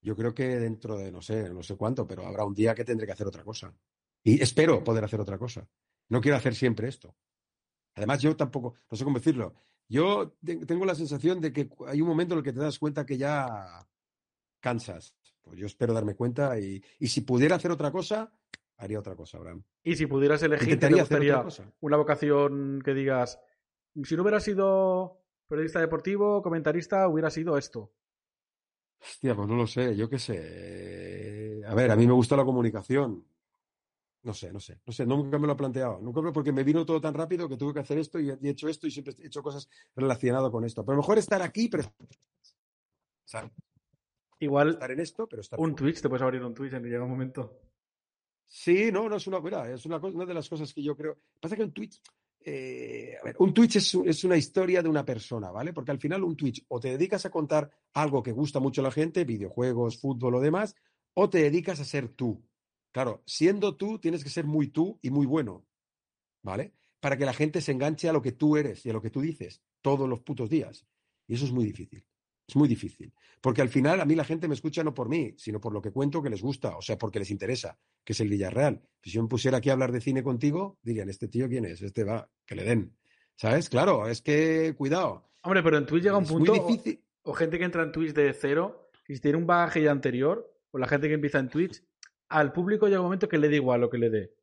Yo creo que dentro de no sé, no sé cuánto, pero habrá un día que tendré que hacer otra cosa. Y espero poder hacer otra cosa. No quiero hacer siempre esto. Además, yo tampoco, no sé cómo decirlo, yo tengo la sensación de que hay un momento en el que te das cuenta que ya cansas. Pues yo espero darme cuenta y, si pudiera hacer otra cosa, haría otra cosa, Abraham. Y si pudieras elegir, ¿te gustaría una vocación que digas, si no hubiera sido periodista deportivo, comentarista, hubiera sido esto? Hostia, pues no lo sé, yo qué sé. A ver, a mí me gusta la comunicación. No sé, no sé, no sé, nunca me lo he planteado. Nunca porque me vino todo tan rápido que tuve que hacer esto y he hecho esto y siempre he hecho cosas relacionadas con esto. Pero mejor estar aquí, pero. Igual. Estar en esto, pero estar. Un Twitch, te puedes abrir un Twitch en que llega un momento. Sí, no, no es una. Mira, es una, una de las cosas que yo creo. Pasa que un Twitch. Eh, un Twitch es, es, una historia de una persona, ¿vale? Porque al final un Twitch o te dedicas a contar algo que gusta mucho a la gente, videojuegos, fútbol o demás, o te dedicas a ser tú. Claro, siendo tú, tienes que ser muy tú y muy bueno, ¿vale? Para que la gente se enganche a lo que tú eres y a lo que tú dices todos los putos días. Y eso es muy difícil. Es muy difícil. Porque al final a mí la gente me escucha no por mí, sino por lo que cuento que les gusta, o sea, porque les interesa, que es el Villarreal. Si yo me pusiera aquí a hablar de cine contigo, dirían, ¿este tío quién es? Este va, que le den. ¿Sabes? Claro, es que cuidado. Hombre, pero en Twitch llega un punto. difícil. O, gente que entra en Twitch de cero, y si tiene un bagaje ya anterior, o la gente que empieza en Twitch, al público llega un momento que le da igual lo que le dé.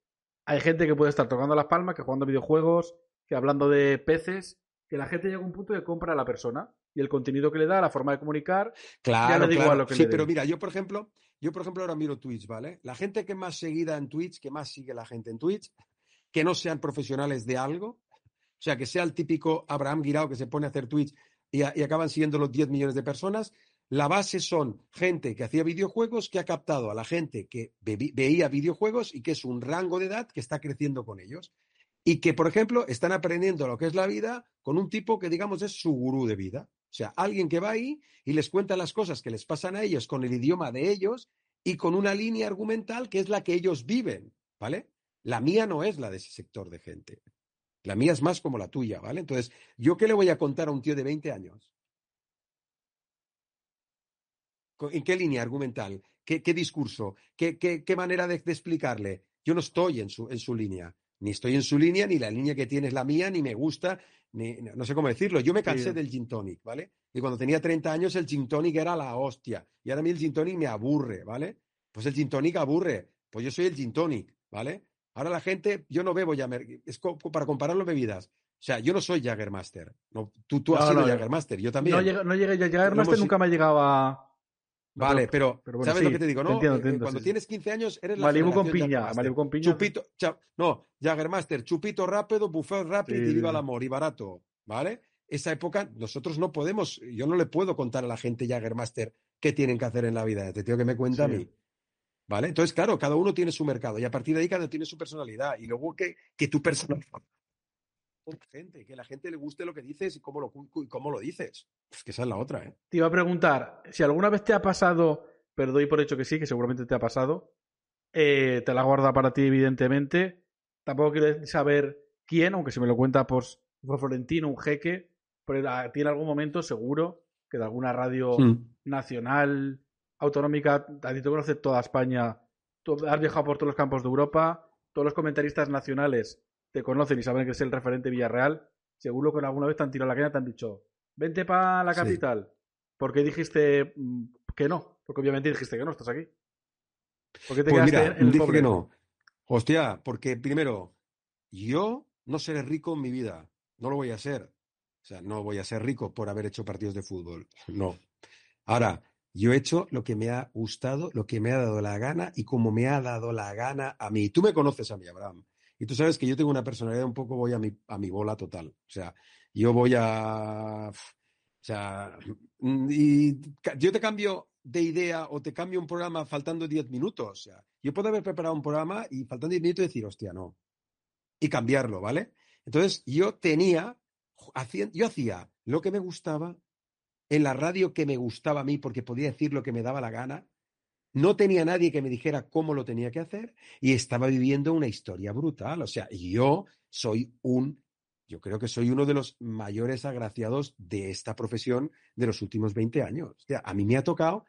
Hay gente que puede estar tocando las palmas, que jugando videojuegos, que hablando de peces, que la gente llega a un punto de compra a la persona y el contenido que le da, la forma de comunicar, claro, ya le da igual lo que sí, pero mira, yo por ejemplo, yo por ejemplo ahora miro Twitch, ¿vale? La gente que más seguida en Twitch, que más sigue la gente en Twitch, que no sean profesionales de algo, o sea, que sea el típico Abraham Guirao que se pone a hacer Twitch y, y acaban siguiendo los 10 millones de personas, la base son gente que hacía videojuegos, que ha captado a la gente que veía videojuegos y que es un rango de edad que está creciendo con ellos. Y que, por ejemplo, están aprendiendo lo que es la vida con un tipo que, digamos, es su gurú de vida. O sea, alguien que va ahí y les cuenta las cosas que les pasan a ellos con el idioma de ellos y con una línea argumental que es la que ellos viven, ¿vale? La mía no es la de ese sector de gente. La mía es más como la tuya, ¿vale? Entonces, ¿yo qué le voy a contar a un tío de 20 años? ¿En qué línea argumental? ¿Qué, discurso? ¿Qué, manera de, explicarle? Yo no estoy en su, en su línea. Ni estoy en su línea, ni la línea que tiene es la mía, ni me gusta, ni, no sé cómo decirlo. Yo me cansé del gin tonic, ¿vale? Y cuando tenía 30 años el gin tonic era la hostia. Y ahora a mí el gin tonic me aburre, ¿vale? Pues el gin tonic aburre. Pues yo soy el gin tonic. ¿vale? Ahora la gente, yo no bebo Jagger, es para compararlo bebidas. O sea, yo no soy Jaggermaster. No, tú, tú has No, sido no, yo- Jaggermaster, yo también. No llegué, no llegué ya llegar Pero Master, hemos- nunca me ha llegado a. Vale, pero, pero bueno, ¿sabes sí, lo que te digo, te no? entiendo, Eh, te entiendo, cuando sí, tienes 15 años, eres la Malibu con piña. Malibu con piña. Chupito, cha- no, Jaggermaster, chupito rápido, buffet rápido Sí, y viva el amor y barato, ¿vale? Esa época nosotros no podemos, yo no le puedo contar a la gente Jaggermaster qué tienen que hacer en la vida, te tengo que me cuenta a mí. ¿Vale? Entonces, claro, cada uno tiene su mercado y a partir de ahí cada uno tiene su personalidad y luego que, que tu personalidad gente, que la gente le guste lo que dices y cómo lo, y cómo lo dices. Es que esa es la otra, ¿eh? Te iba a preguntar, si alguna vez te ha pasado, pero doy por hecho que sí, que seguramente te ha pasado, eh, te la guarda para ti, evidentemente. Tampoco quiero saber quién, aunque si me lo cuenta pues, por Florentino, un jeque, pero ah, tiene algún momento seguro que de alguna radio nacional, autonómica, a ti te conoce toda España, tú has viajado por todos los campos de Europa, todos los comentaristas nacionales te conocen y saben que es el referente Villarreal, seguro que alguna vez te han tirado la caña y te han dicho, vente para la Sí. capital. ¿Por qué dijiste mm, que no? Porque obviamente dijiste que no, estás aquí. ¿Por qué te Pues mira, en el dije pobre? que no. Hostia, porque primero, yo no seré rico en mi vida. No lo voy a ser. O sea, no voy a ser rico por haber hecho partidos de fútbol. No. Ahora, yo he hecho lo que me ha gustado, lo que me ha dado la gana y como me ha dado la gana a mí. Tú me conoces a mí, Abraham. Y tú sabes que yo tengo una personalidad un poco, voy a mi, a mi bola total. O sea, yo voy a... O sea, mm, y yo te cambio de idea o te cambio un programa faltando 10 minutos. O sea, yo puedo haber preparado un programa y faltando 10 minutos decir, hostia, no. Y cambiarlo, ¿vale? Entonces, yo tenía, yo hacía lo que me gustaba, en la radio que me gustaba a mí, porque podía decir lo que me daba la gana. No tenía nadie que me dijera cómo lo tenía que hacer y estaba viviendo una historia brutal. O sea, yo soy un, yo creo que soy uno de los mayores agraciados de esta profesión de los últimos 20 años. O sea, a mí me ha tocado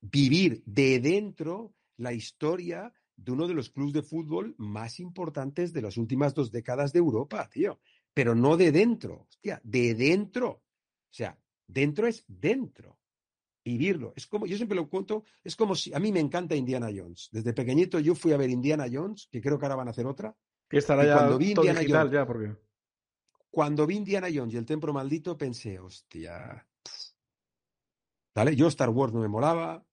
vivir de dentro la historia de uno de los clubes de fútbol más importantes de las últimas dos décadas de Europa, tío. Pero no de dentro, hostia, de dentro. O sea, dentro es dentro. Vivirlo. Es como, yo siempre lo cuento, es como si, a mí me encanta Indiana Jones. Desde pequeñito yo fui a ver Indiana Jones, que creo que ahora van a hacer otra. Que estará y ya cuando vi todo Indiana digital Jones- ya, porque... Cuando vi Indiana Jones y el Templo Maldito pensé, hostia. ¿Vale? Yo Star Wars no me molaba.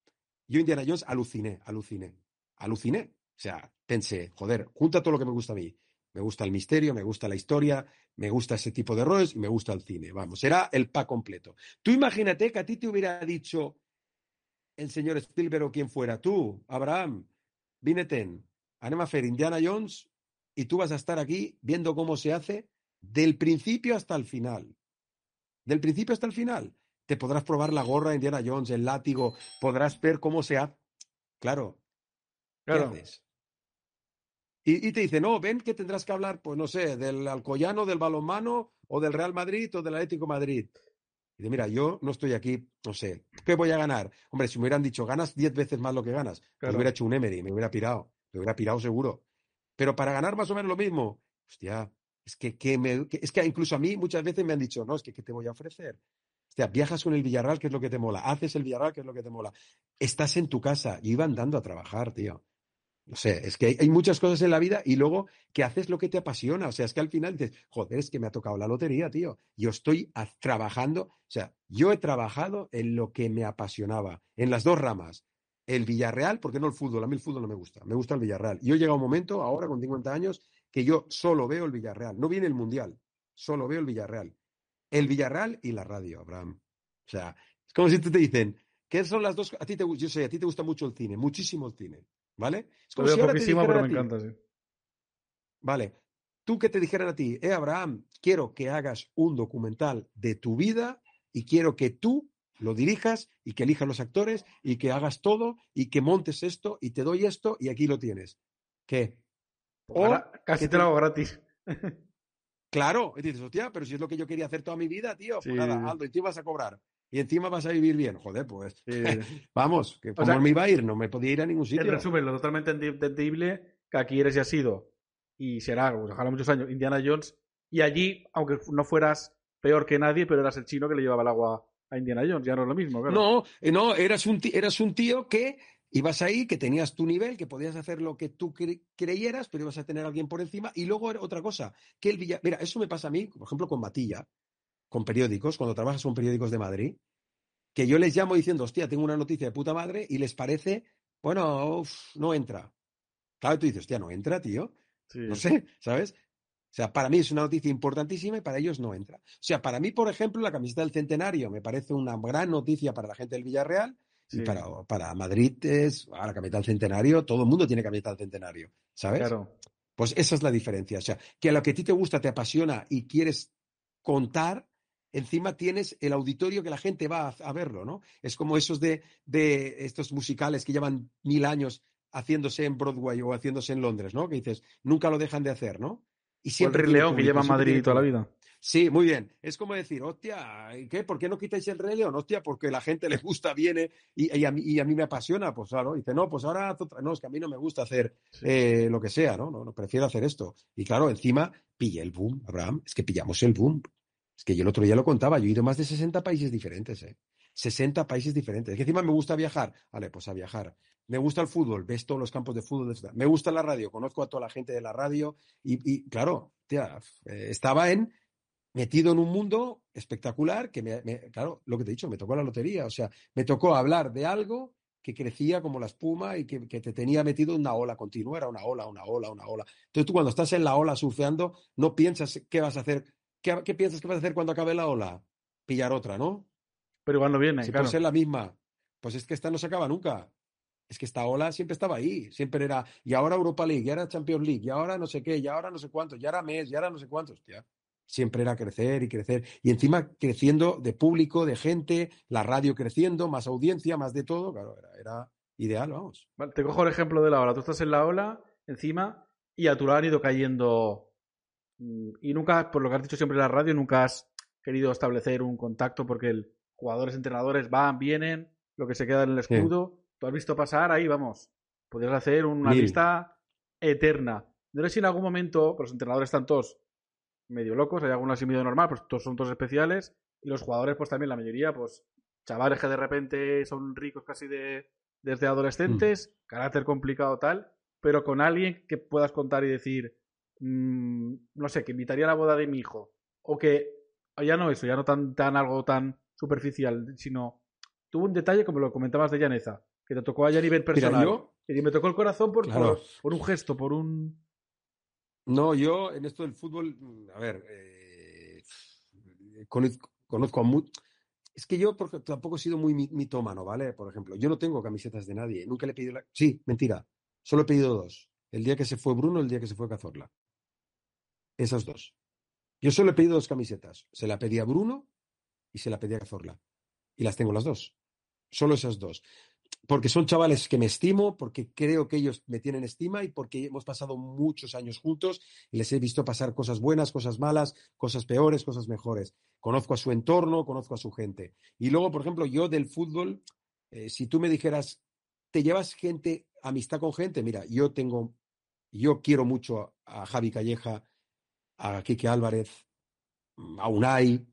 Yo Indiana Jones aluciné, aluciné, aluciné. O sea, pensé, joder, junta todo lo que me gusta a mí. Me gusta el misterio, me gusta la historia, me gusta ese tipo de roles y me gusta el cine. Vamos, era el pack completo. Tú imagínate que a ti te hubiera dicho el señor Spielberg o quien fuera, tú, Abraham, Vineten, anem a fer Indiana Jones y tú vas a estar aquí viendo cómo se hace del principio hasta el final. Del principio hasta el final. Te podrás probar la gorra de Indiana Jones, el látigo, podrás ver cómo se hace. Claro, ¿qué Claro. haces? Y, y te dice, no, ven que tendrás que hablar, pues no sé, del Alcoyano, del balonmano, o del Real Madrid, o del Atlético de Madrid. Y dice, mira, yo no estoy aquí, no sé, ¿qué voy a ganar? Hombre, si me hubieran dicho, ganas 10 veces más lo que ganas, Claro. hubiera hecho un Emery, me hubiera pirado, me hubiera pirado seguro. Pero para ganar más o menos lo mismo, hostia, es que, que me- que- es que incluso a mí muchas veces me han dicho, no, es que ¿qué te voy a ofrecer? Hostia, viajas con el Villarreal, que es lo que te mola, haces el Villarreal, que es lo que te mola. Estás en tu casa, yo iba andando a trabajar, tío. No sé, es que hay, muchas cosas en la vida y luego que haces lo que te apasiona. O sea, es que al final dices, joder, es que me ha tocado la lotería, tío. Yo estoy trabajando, o sea, yo he trabajado en lo que me apasionaba, en las dos ramas. El Villarreal, porque no el fútbol, a mí el fútbol no me gusta, me gusta el Villarreal. Y yo he llegado a un momento, ahora con 50 años, que yo solo veo el Villarreal. No viene el Mundial, solo veo el Villarreal. El Villarreal y la radio, Abraham. O sea, es como si te dicen, ¿qué son las dos? A ti te, yo sé, a ti te gusta mucho el cine, muchísimo el cine, ¿vale? Es como si ahora te pero a me ti, encanta, sí. Vale, tú que te dijeran a ti, eh, Abraham, quiero que hagas un documental de tu vida y quiero que tú lo dirijas y que elijas los actores y que hagas todo y que montes esto y te doy esto y aquí lo tienes. ¿Qué? O Ahora casi que te lo hago gratis. Claro, y dices, hostia, pero si es lo que yo quería hacer toda mi vida, tío. Sí. Pues nada, Aldo, y tú vas a cobrar. Y encima vas a vivir bien. Joder, pues. (laughs) Vamos, que como sea, me iba a ir, no me podía ir a ningún sitio. En resumen, lo totalmente entendible que aquí eres y has sido, y será, pues, ojalá muchos años, Indiana Jones, y allí, aunque no fueras peor que nadie, pero eras el chino que le llevaba el agua a Indiana Jones, ya no es lo mismo, claro. No, eh, no, eras un, ti- eras un tío que ibas ahí, que tenías tu nivel, que podías hacer lo que tú creyeras, pero ibas a tener a alguien por encima. Y luego otra cosa, que el Villa... Mira, eso me pasa a mí, por ejemplo, con Matilla, con periódicos, cuando trabajas con periódicos de Madrid, que yo les llamo diciendo, hostia, tengo una noticia de puta madre, y les parece, bueno, no entra. Claro, tú dices, hostia, no entra, tío. No sé, (laughs) ¿sabes? O sea, para mí es una noticia importantísima y para ellos no entra. O sea, para mí, por ejemplo, la camiseta del centenario me parece una gran noticia para la gente del Villarreal y para, para Madrid es a la capital centenario, todo el mundo tiene capital centenario, ¿sabes? Claro. Pues esa es la diferencia. O sea, que a lo que a ti te gusta, te apasiona y quieres contar, encima tienes el auditorio que la gente va a, verlo, ¿no? Es como esos de, de, estos musicales que llevan mil años haciéndose en Broadway o haciéndose en Londres, ¿no? Que dices, nunca lo dejan de hacer, ¿no? Y siempre. el León que lleva Madrid toda la vida. Sí, muy bien. Es como decir, hostia, ¿qué? ¿Por qué no quitáis el Rey León? Hostia, porque la gente le gusta, viene y, a, mí, me apasiona. Pues claro, dice, no, pues ahora, no, es que a mí no me gusta hacer eh, lo que sea, ¿no? ¿no? No, prefiero hacer esto. Y claro, encima pillé el boom, Abraham, es que pillamos el boom. Es que yo el otro día lo contaba, yo he ido a más de 60 países diferentes, ¿eh? 60 países diferentes. Es que encima me gusta viajar. Vale, pues a viajar. Me gusta el fútbol, ves todos los campos de fútbol. Me gusta la radio, conozco a toda la gente de la radio y, claro, tía, eh, estaba en metido en un mundo espectacular que me, claro, lo que te he dicho, me tocó la lotería, o sea, me tocó hablar de algo que crecía como la espuma y que, te tenía metido en una ola continua, era una ola, una ola, una ola. Entonces tú cuando estás en la ola surfeando, no piensas qué vas a hacer, qué, piensas que vas a hacer cuando acabe la ola, pillar otra, ¿no? Pero cuando viene, si claro. puede ser la misma, pues es que esta no se acaba nunca. Es que esta ola siempre estaba ahí, siempre era, y ahora Europa League, y ahora Champions League, y ahora no sé qué, y ahora no sé cuántos, y ahora mes, y ahora no sé cuántos, tía siempre era crecer y crecer. Y encima creciendo de público, de gente, la radio creciendo, más audiencia, más de todo. Claro, era, ideal, vamos. te cojo el ejemplo de la ola. Tú estás en la ola, encima, y a tu lado han ido cayendo. Mm, y nunca, por lo que has dicho siempre en la radio, nunca has querido establecer un contacto porque el jugadores, entrenadores van, vienen, lo que se queda en el escudo. Tú has visto pasar ahí, vamos. Podrías hacer una lista eterna. No sé si en algún momento, pues los entrenadores están todos medio locos, hay algunos así medio normal, pues todos son todos especiales. Y los jugadores, pues también la mayoría, pues chavales que de repente son ricos casi de desde adolescentes, mm. carácter complicado tal, pero con alguien que puedas contar y decir, mm, no sé, que invitaría a la boda de mi hijo, o que ya no eso, ya no tan, tan algo tan superficial, sino tuvo un detalle como lo comentabas de Llaneza, que te tocó a a nivel personal. y me tocó el corazón por, por un gesto, por un no, yo en esto del fútbol, mm, a ver, eh, conozco, a muchos. Es que yo porque tampoco he sido muy mitómano, ¿vale? Por ejemplo, yo no tengo camisetas de nadie. Nunca le he pedido la... Sí, mentira. Solo he pedido dos. El día que se fue Bruno, el día que se fue Cazorla. Esas dos. Yo solo he pedido dos camisetas. Se la pedí a Bruno y se la pedí a Cazorla. Y las tengo las dos. Solo esas dos porque son chavales que me estimo, porque creo que ellos me tienen estima y porque hemos pasado muchos años juntos y les he visto pasar cosas buenas, cosas malas, cosas peores, cosas mejores. Conozco a su entorno, conozco a su gente. Y luego, por ejemplo, yo del fútbol, eh, si tú me dijeras, ¿te llevas gente, amistad con gente? Mira, yo tengo, yo quiero mucho a, Javi Calleja, a Quique Álvarez, a Unai,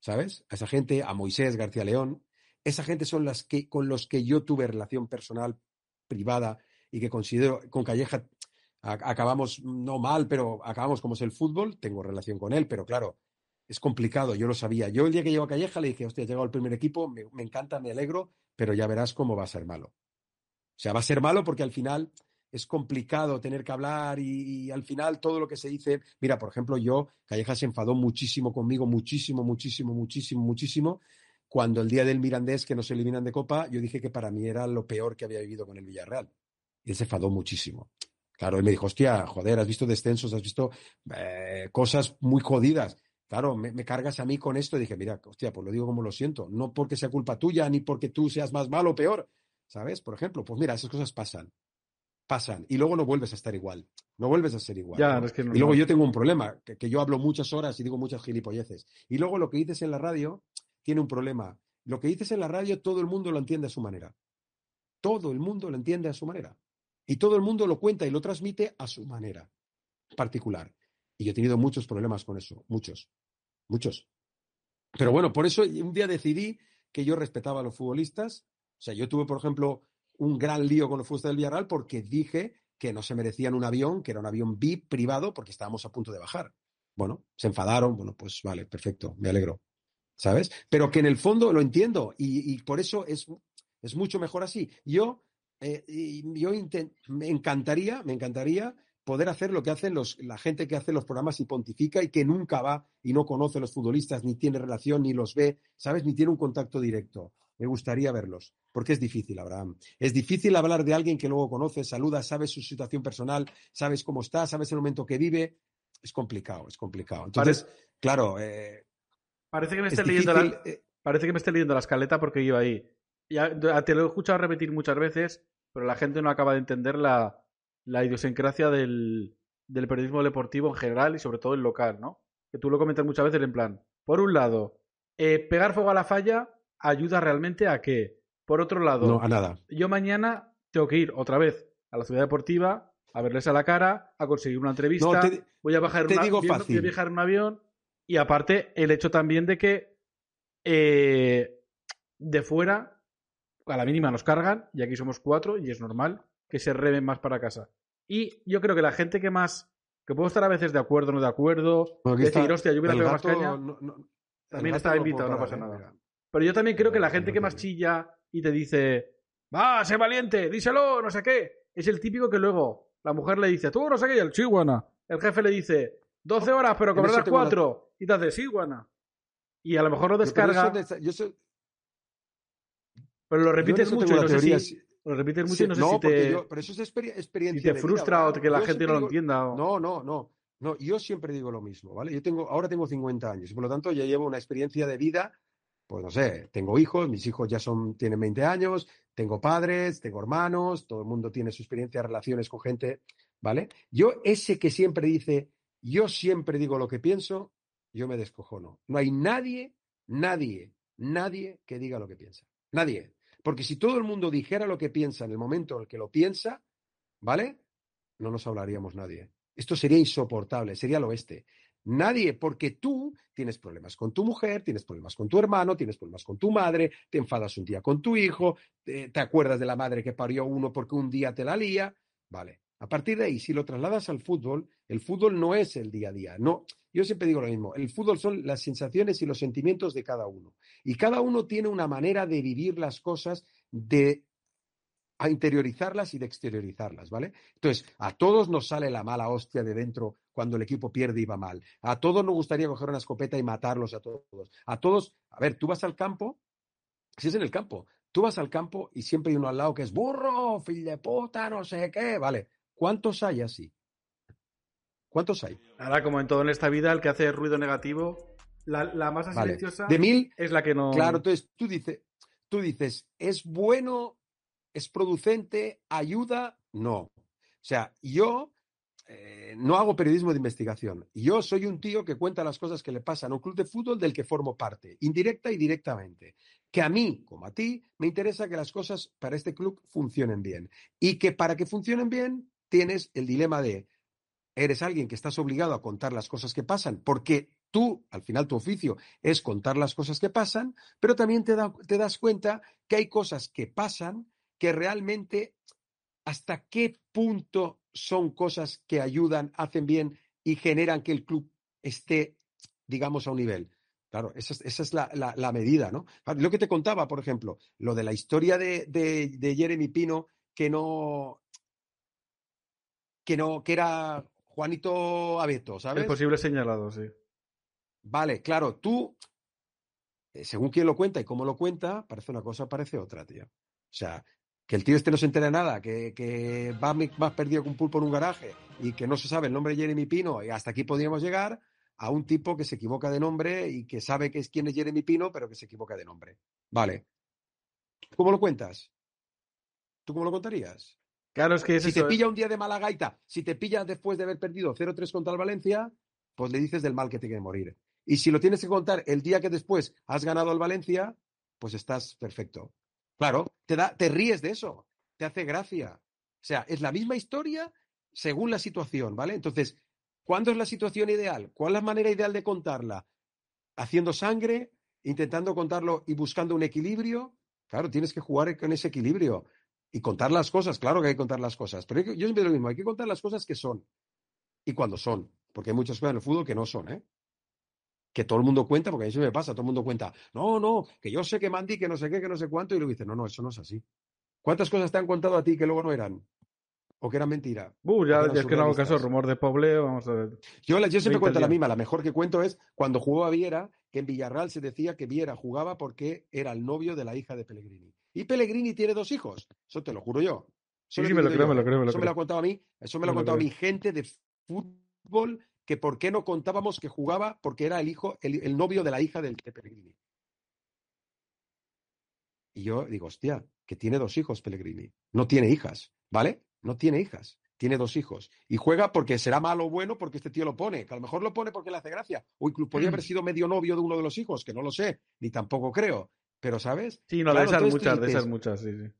¿sabes? A esa gente, a Moisés García León, esa gente son las que con los que yo tuve relación personal privada y que considero con Calleja acabamos no mal, pero acabamos como es el fútbol, tengo relación con él, pero claro, es complicado, yo lo sabía. Yo el día que llego a Calleja le dije, hostia, he llegado al primer equipo, me, encanta, me alegro, pero ya verás cómo va a ser malo. O sea, va a ser malo porque al final es complicado tener que hablar y, al final todo lo que se dice, mira, por ejemplo, yo, Calleja se enfadó muchísimo conmigo, muchísimo, muchísimo, muchísimo, muchísimo, cuando el día del Mirandés que nos eliminan de Copa, yo dije que para mí era lo peor que había vivido con el Villarreal. Y él se enfadó muchísimo. Claro, él me dijo, hostia, joder, has visto descensos, has visto eh, cosas muy jodidas. Claro, me, cargas a mí con esto y dije, mira, hostia, pues lo digo como lo siento. No porque sea culpa tuya, ni porque tú seas más malo o peor. ¿Sabes? Por ejemplo, pues mira, esas cosas pasan. Pasan. Y luego no vuelves a estar igual. No vuelves a ser igual. y luego yo tengo un problema, que, que, yo hablo muchas horas y digo muchas gilipolleces. Y luego lo que dices en la radio, tiene un problema. Lo que dices en la radio, todo el mundo lo entiende a su manera. Todo el mundo lo entiende a su manera. Y todo el mundo lo cuenta y lo transmite a su manera particular. Y yo he tenido muchos problemas con eso, muchos, muchos. Pero bueno, por eso un día decidí que yo respetaba a los futbolistas. O sea, yo tuve, por ejemplo, un gran lío con los futbolistas del Villarreal porque dije que no se merecían un avión, que era un avión VIP privado porque estábamos a punto de bajar. Bueno, se enfadaron, bueno, pues vale, perfecto, me alegro. ¿Sabes? Pero que en el fondo lo entiendo y, y por eso es, es mucho mejor así. Yo, eh, yo me encantaría, me encantaría poder hacer lo que hacen los, la gente que hace los programas y pontifica y que nunca va y no conoce a los futbolistas, ni tiene relación, ni los ve, ¿sabes? Ni tiene un contacto directo. Me gustaría verlos, porque es difícil, Abraham. Es difícil hablar de alguien que luego conoces, saluda, sabes su situación personal, sabes cómo está, sabes el momento que vive. Es complicado, es complicado. Entonces, claro. Eh, parece, que me esté leyendo la, eh, parece que me esté leyendo la escaleta porque yo ahí. Ya, te lo he escuchado repetir muchas veces, pero la gente no acaba de entender la, idiosincrasia del, del periodismo deportivo en general y sobre todo el local, ¿no? Que tú lo comentas muchas veces en plan, por un lado, eh, pegar fuego a la falla ayuda realmente a que, por otro lado, no, a nada. yo mañana tengo que ir otra vez a la ciudad deportiva a verles a la cara, a conseguir una entrevista, voy a bajar te digo fácil. viajar en un avión y aparte el hecho también de que eh, de fuera a la mínima nos cargan y aquí somos cuatro y es normal que se reven más para casa. Y yo creo que la gente que más, que puedo estar a veces de acuerdo o no de acuerdo, decir, hostia, yo hubiera pegado más caña, también está invitado, no pasa nada. Pero yo también creo que la gente que más chilla y te dice, va, sé valiente, díselo, no sé qué, es el típico que luego la mujer le dice, tú no sé qué, y el chihuana. El jefe le dice, 12 horas, pero cobrarás 4. Y te hace, sí, guana. Y a lo mejor lo descarga. Pero lo repites mucho. No sé si, lo repites mucho y no sé si te. pero eso es experiencia. te frustra o que la gente no lo entienda. No, no, no. No, yo siempre digo lo mismo, ¿vale? Yo tengo, ahora tengo 50 años y por lo tanto ya llevo una experiencia de vida, pues no sé, tengo hijos, mis hijos ya son, tienen 20 años, tengo padres, tengo hermanos, todo el mundo tiene su experiencia, relaciones con gente, ¿vale? Yo ese que siempre dice, yo siempre digo lo que pienso, yo me descojono. No hay nadie, nadie, nadie que diga lo que piensa. Nadie. Porque si todo el mundo dijera lo que piensa en el momento en el que lo piensa, ¿vale? No nos hablaríamos nadie. Esto sería insoportable, sería lo oeste. Nadie, porque tú tienes problemas con tu mujer, tienes problemas con tu hermano, tienes problemas con tu madre, te enfadas un día con tu hijo, te, te acuerdas de la madre que parió uno porque un día te la lía, ¿vale? A partir de ahí, si lo trasladas al fútbol, el fútbol no es el día a día. No, yo siempre digo lo mismo. El fútbol son las sensaciones y los sentimientos de cada uno. Y cada uno tiene una manera de vivir las cosas, de interiorizarlas y de exteriorizarlas, ¿vale? Entonces, a todos nos sale la mala hostia de dentro cuando el equipo pierde y va mal. A todos nos gustaría coger una escopeta y matarlos a todos. A todos, a ver, tú vas al campo, si es en el campo, tú vas al campo y siempre hay uno al lado que es burro, fil de puta, no sé qué, ¿vale? ¿Cuántos hay así? ¿Cuántos hay? Ahora, como en todo en esta vida, el que hace ruido negativo, la, la masa silenciosa de mil, es la que no. Claro, entonces tú dices, tú dices, ¿es bueno? ¿Es producente? ¿Ayuda? No. O sea, yo eh, no hago periodismo de investigación. Yo soy un tío que cuenta las cosas que le pasan a un club de fútbol del que formo parte, indirecta y directamente. Que a mí, como a ti, me interesa que las cosas para este club funcionen bien. Y que para que funcionen bien, tienes el dilema de, eres alguien que estás obligado a contar las cosas que pasan, porque tú, al final tu oficio es contar las cosas que pasan, pero también te, te das cuenta que hay cosas que pasan que realmente hasta qué punto son cosas que ayudan, hacen bien y generan que el club esté, digamos, a un nivel. Claro, esa es, la, medida, ¿no? Lo que te contaba, por ejemplo, lo de la historia de, de Jeremy Pino, que no, que no, que era Juanito Abeto, ¿sabes? El posible señalado, sí. Vale, claro, tú, eh, según quién lo cuenta y cómo lo cuenta, parece una cosa, parece otra, tío. O sea, que el tío este no se entera nada, que, que va más perdido que un pulpo en un garaje y que no se sabe el nombre de Jeremy Pino y hasta aquí podríamos llegar a un tipo que se equivoca de nombre y que sabe que es quién es Jeremy Pino, pero que se equivoca de nombre. Vale. ¿Cómo lo cuentas? ¿Tú cómo lo contarías? Claro, es que si te pilla un día de mala gaita, si te pilla después de haber perdido 0-3 contra el Valencia, pues le dices del mal que te quiere morir. Y si lo tienes que contar el día que después has ganado al Valencia, pues estás perfecto. Claro, te, da, te ríes de eso, te hace gracia. O sea, es la misma historia según la situación, ¿vale? Entonces, ¿cuándo es la situación ideal? ¿Cuál es la manera ideal de contarla? Haciendo sangre, intentando contarlo y buscando un equilibrio. Claro, tienes que jugar con ese equilibrio. Y contar las cosas, claro que hay que contar las cosas. Pero yo siempre digo lo mismo, hay que contar las cosas que son y cuando son. Porque hay muchas cosas en el fútbol que no son, ¿eh? Que todo el mundo cuenta, porque a mí se me pasa, todo el mundo cuenta, no, no, que yo sé que Mandy, que no sé qué, que no sé cuánto, y luego dice, no, no, eso no es así. ¿Cuántas cosas te han contado a ti que luego no eran? ¿O que eran mentira? Uh, ya, es que no hago caso, rumor de Poble, vamos a ver. Yo, yo siempre 20 cuento la misma. La mejor que cuento es cuando jugó a Viera, que en Villarreal se decía que Viera jugaba porque era el novio de la hija de Pellegrini. Y Pellegrini tiene dos hijos. Eso te lo juro yo. Eso sí, me lo vivido creo, yo, me lo creo, me lo Eso me creo. lo ha contado a mí. Eso me lo ha contado a gente de fútbol que por qué no contábamos que jugaba porque era el hijo, el, el novio de la hija del de Pellegrini. Y yo digo, hostia, que tiene dos hijos Pellegrini. No tiene hijas, ¿vale? No tiene hijas. Tiene dos hijos. Y juega porque será malo o bueno porque este tío lo pone. Que a lo mejor lo pone porque le hace gracia. O incluso podría haber sido medio novio de uno de los hijos, que no lo sé, ni tampoco creo. Pero, ¿sabes? Sí, no, Claro, de esas muchas, de esas muchas, sí, sí.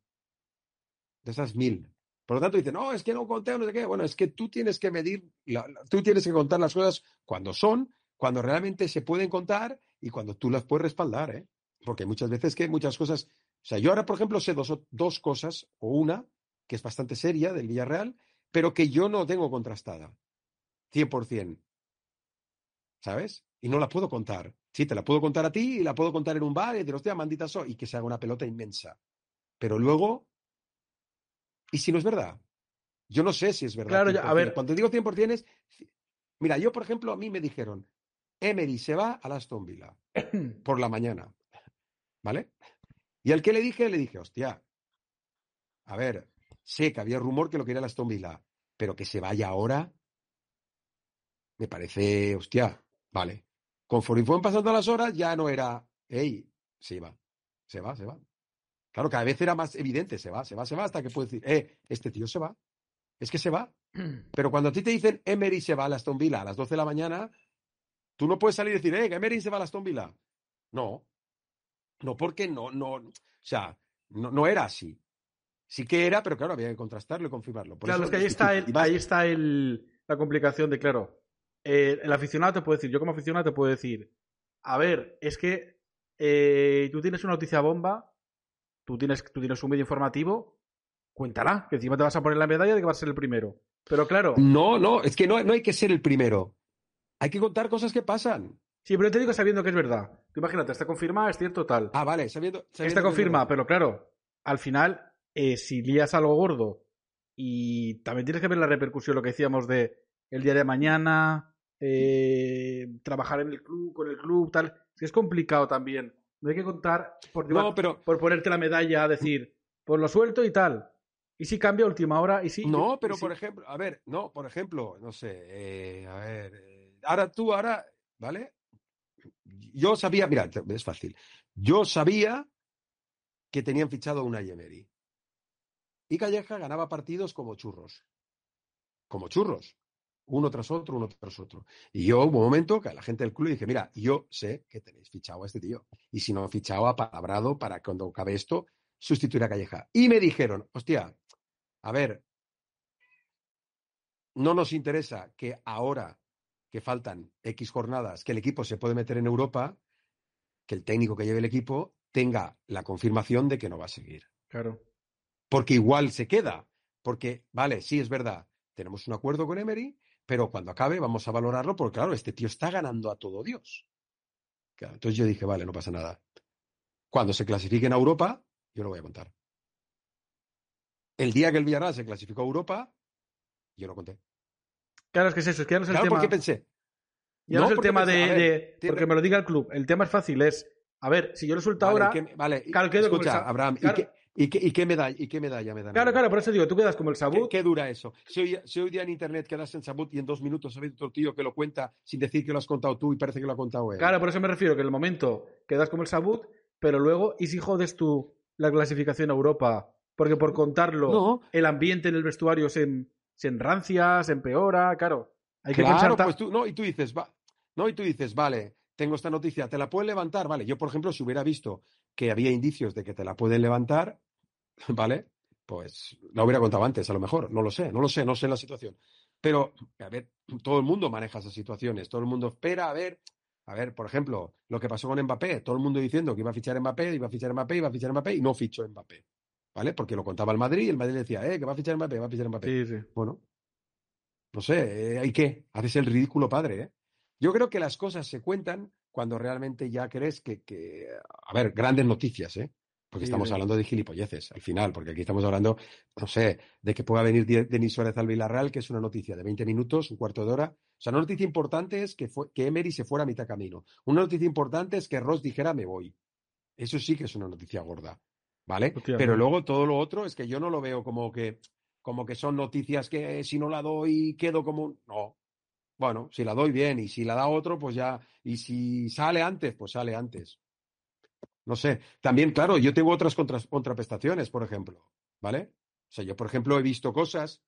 de esas mil. Por lo tanto, dice, no, es que no conté, no sé qué. Bueno, es que tú tienes que medir, la- la- tú tienes que contar las cosas cuando son, cuando realmente se pueden contar y cuando tú las puedes respaldar, ¿eh? Porque muchas veces que muchas cosas. O sea, yo ahora, por ejemplo, sé dos, dos cosas, o una, que es bastante seria del Villarreal, pero que yo no tengo contrastada. 100%. ¿Sabes? Y no la puedo contar. Sí, te la puedo contar a ti y la puedo contar en un bar y decir, hostia, maldita soy, y que se haga una pelota inmensa. Pero luego, ¿y si no es verdad? Yo no sé si es verdad. Claro, ya, a 100%. ver. Cuando digo 100% es... Mira, yo, por ejemplo, a mí me dijeron, Emery se va a Aston Villa (clears throat) por la mañana. ¿Vale? Y al que le dije, le dije, hostia, a ver, sé que había rumor que lo quería el Aston Villa, pero que se vaya ahora, me parece, hostia, vale. Conforme fueron pasando las horas, ya no era, hey, se va, se va, se va. Claro, cada vez era más evidente, se va, se va, se va, hasta que puedes decir, eh, este tío se va. Es que se va. (clears throat) Pero cuando a ti te dicen Emery se va a Aston Villa a las 12 de la mañana, tú no puedes salir y decir, eh, Emery se va a Aston Villa. No. No, porque no, no, o sea, no, no era así. Sí que era, pero claro, había que contrastarlo y confirmarlo. Por Claro, eso es que ahí es está, el, ahí está el, la complicación de, claro, eh, el aficionado te puede decir, yo como aficionado te puedo decir, a ver, es que eh, tú tienes una noticia bomba, tú tienes, tú tienes un medio informativo, cuéntala, que encima te vas a poner la medalla de que vas a ser el primero. Pero claro, No, no, es que no, no hay que ser el primero. Hay que contar cosas que pasan. sí, pero yo te digo sabiendo que es verdad. Tú imagínate, está confirmada, es cierto, tal. Ah, vale, sabiendo. Está es confirmada, pero claro, al final, eh, si lías algo gordo y también tienes que ver la repercusión, lo que decíamos de el día de mañana, eh, trabajar en el club, con el club, tal, es que es complicado también. No hay que contar por, No, pero. por ponerte la medalla, decir, pues lo suelto y tal. Y si cambia a última hora, y si. No, y pero si- por ejemplo, a ver, no, por ejemplo, no sé, eh, a ver, eh, ahora tú, ahora, ¿vale? Yo sabía, mira, es fácil. Yo sabía que tenían fichado a una Emery. Y Calleja ganaba partidos como churros. Como churros. Uno tras otro, uno tras otro. Y yo hubo un momento que a la gente del club le dije, mira, yo sé que tenéis fichado a este tío. Y si no fichado a Palabrado para cuando acabe esto, sustituir a Calleja. Y me dijeron, hostia, a ver, no nos interesa que ahora que faltan X jornadas, que el equipo se puede meter en Europa, que el técnico que lleve el equipo tenga la confirmación de que no va a seguir. Claro. Porque igual se queda. Porque, vale, sí es verdad, tenemos un acuerdo con Emery, pero cuando acabe vamos a valorarlo porque, claro, este tío está ganando a todo Dios. Claro, entonces yo dije, vale, no pasa nada. Cuando se clasifiquen a Europa, yo lo voy a contar. El día que el Villarreal se clasificó a Europa, yo lo conté. Claro, es que es eso, es que ya no es el Claro, tema. porque pensé, Ya no, es el tema pensé, de, a ver, de- tiene- Porque me lo diga el club. El tema es fácil, es. A ver, si yo lo suelto vale, ahora. ¿y qué- vale, claro, escucha, Abraham, claro. ¿y, qué, y, qué, y qué medalla, ¿y qué medalla me dan? Claro, claro, por eso digo, tú quedas como el ¿Qué, Sabut. qué dura eso? Si hoy, si hoy día en internet quedas en Sabut y en dos minutos ha habido otro tío que lo cuenta sin decir que lo has contado tú y parece que lo ha contado él. Claro, por eso me refiero que en el momento quedas como el Sabut, pero luego, ¿y si jodes tú la clasificación a Europa? Porque por contarlo, No. el ambiente en el vestuario se, en- se enrancia, se empeora, claro. Hay que claro, pensar. pues tú, no, y tú dices, va, no, y tú dices, vale, tengo esta noticia, ¿te la pueden levantar? Vale, yo, por ejemplo, si hubiera visto que había indicios de que te la pueden levantar, (laughs) ¿vale? Pues la hubiera contado antes, a lo mejor, no lo sé, no lo sé, no sé la situación. Pero, a ver, (clears throat) todo el mundo maneja esas situaciones, todo el mundo espera a ver, a ver, por ejemplo, lo que pasó con Mbappé, todo el mundo diciendo que iba a fichar Mbappé, iba a fichar Mbappé, iba a fichar Mbappé y no fichó Mbappé. ¿vale? Porque lo contaba el Madrid y el Madrid decía, eh, que va a fichar Mbappé, va a fichar Mbappé. Sí, sí. Bueno, no sé, eh, ¿hay qué? Haces el ridículo padre, ¿eh? Yo creo que las cosas se cuentan cuando realmente ya crees que, que a ver, grandes noticias, ¿eh? Porque Sí, estamos hablando de gilipolleces al final, porque aquí estamos hablando, no sé, de que pueda venir Denis Suárez al Villarreal, que es una noticia de 20 minutos, un cuarto de hora. O sea, una noticia importante es que, fue, que Emery se fuera a mitad camino. Una noticia importante es que Ross dijera me voy. Eso sí que es una noticia gorda, ¿vale? Hostia, Pero luego todo lo otro es que yo no lo veo como que, como que son noticias que si no la doy quedo como un... No. Bueno, si la doy bien y si la da otro, pues ya... Y si sale antes, pues sale antes. No sé. También, claro, yo tengo otras contras- contraprestaciones, por ejemplo, ¿vale? O sea, yo, por ejemplo, he visto cosas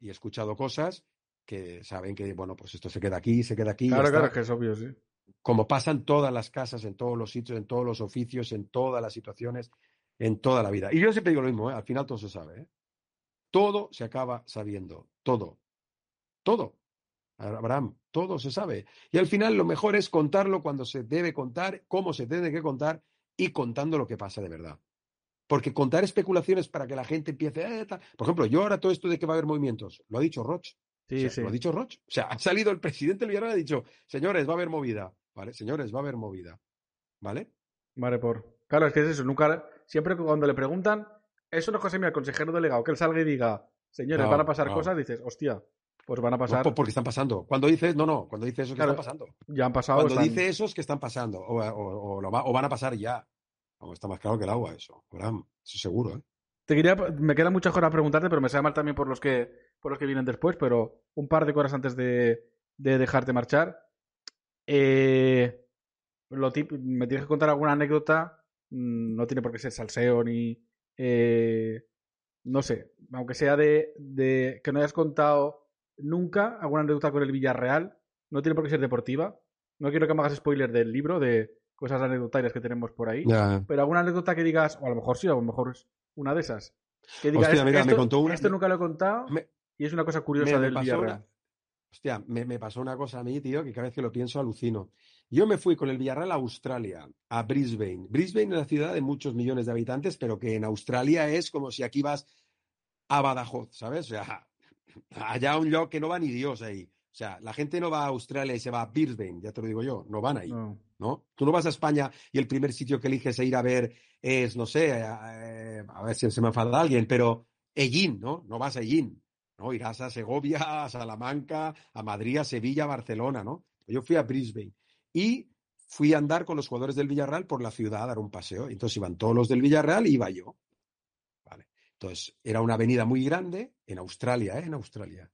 y he escuchado cosas que saben que, bueno, pues esto se queda aquí, se queda aquí. Claro, claro, que es obvio, sí. como pasa en todas las casas, en todos los sitios, en todos los oficios, en todas las situaciones, en toda la vida. Y yo siempre digo lo mismo, ¿eh? al final todo se sabe. ¿eh? Todo se acaba sabiendo, todo, todo. Abraham, todo se sabe. Y al final lo mejor es contarlo cuando se debe contar, cómo se tiene que contar y contando lo que pasa de verdad. Porque contar especulaciones para que la gente empiece, "Eh, tal". por ejemplo, yo ahora todo esto de que va a haber movimientos, lo ha dicho Roch. Sí, O sea, sí. Lo ha dicho Roch. O sea, ha salido el presidente del Villarreal y ha dicho, señores, va a haber movida. ¿Vale? Señores, va a haber movida. ¿Vale? Vale, por. Claro, es que es eso. Nunca. Siempre cuando le preguntan, eso no es cosa mía, al consejero delegado, que él salga y diga, señores, No, van a pasar no. cosas, dices, hostia, pues van a No, pasar. po- porque están pasando. Cuando dices, no, no, cuando dices eso, que están pasando. ya han pasado. Cuando están- dice eso es que están pasando. O, o- van a pasar ya. Vamos, está más claro que el agua eso. Abraham, eso seguro, ¿eh? Te quería, me quedan muchas cosas a preguntarte, pero me sabe mal también por los que, por los que vienen después, pero un par de cosas antes de, de dejarte marchar. Eh, lo tip- me tienes que contar alguna anécdota, mm, no tiene por qué ser salseo ni... eh, no sé, aunque sea de, de que no hayas contado nunca alguna anécdota con el Villarreal, no tiene por qué ser deportiva. No quiero que me hagas spoiler del libro, de cosas anecdotarias que tenemos por ahí. Ya. Pero alguna anécdota que digas, o a lo mejor sí, a lo mejor es una de esas. Que digas, Hostia, mira, me esto, contó una- esto nunca lo he contado Me- y es una cosa curiosa me, me del Villarreal. una, hostia, me, me pasó una cosa a mí, tío, que cada vez que lo pienso alucino. Yo me fui con el Villarreal a Australia, a Brisbane. Brisbane es una ciudad de muchos millones de habitantes, pero que en Australia es como si aquí vas a Badajoz, ¿sabes? O sea, allá un yo que no va ni Dios ahí. O sea, la gente no va a Australia y se va a Brisbane, ya te lo digo yo, no van ahí. No. ¿no? Tú no vas a España y el primer sitio que eliges a ir a ver es, no sé, eh, a ver si se me enfada alguien, pero Ellín, ¿no? No vas a Ellín, ¿no? Irás a Segovia, a Salamanca, a Madrid, a Sevilla, a Barcelona, ¿no? Yo fui a Brisbane y fui a andar con los jugadores del Villarreal por la ciudad a dar un paseo. Entonces iban todos los del Villarreal y iba yo. Entonces era una avenida muy grande en Australia, ¿eh? En Australia.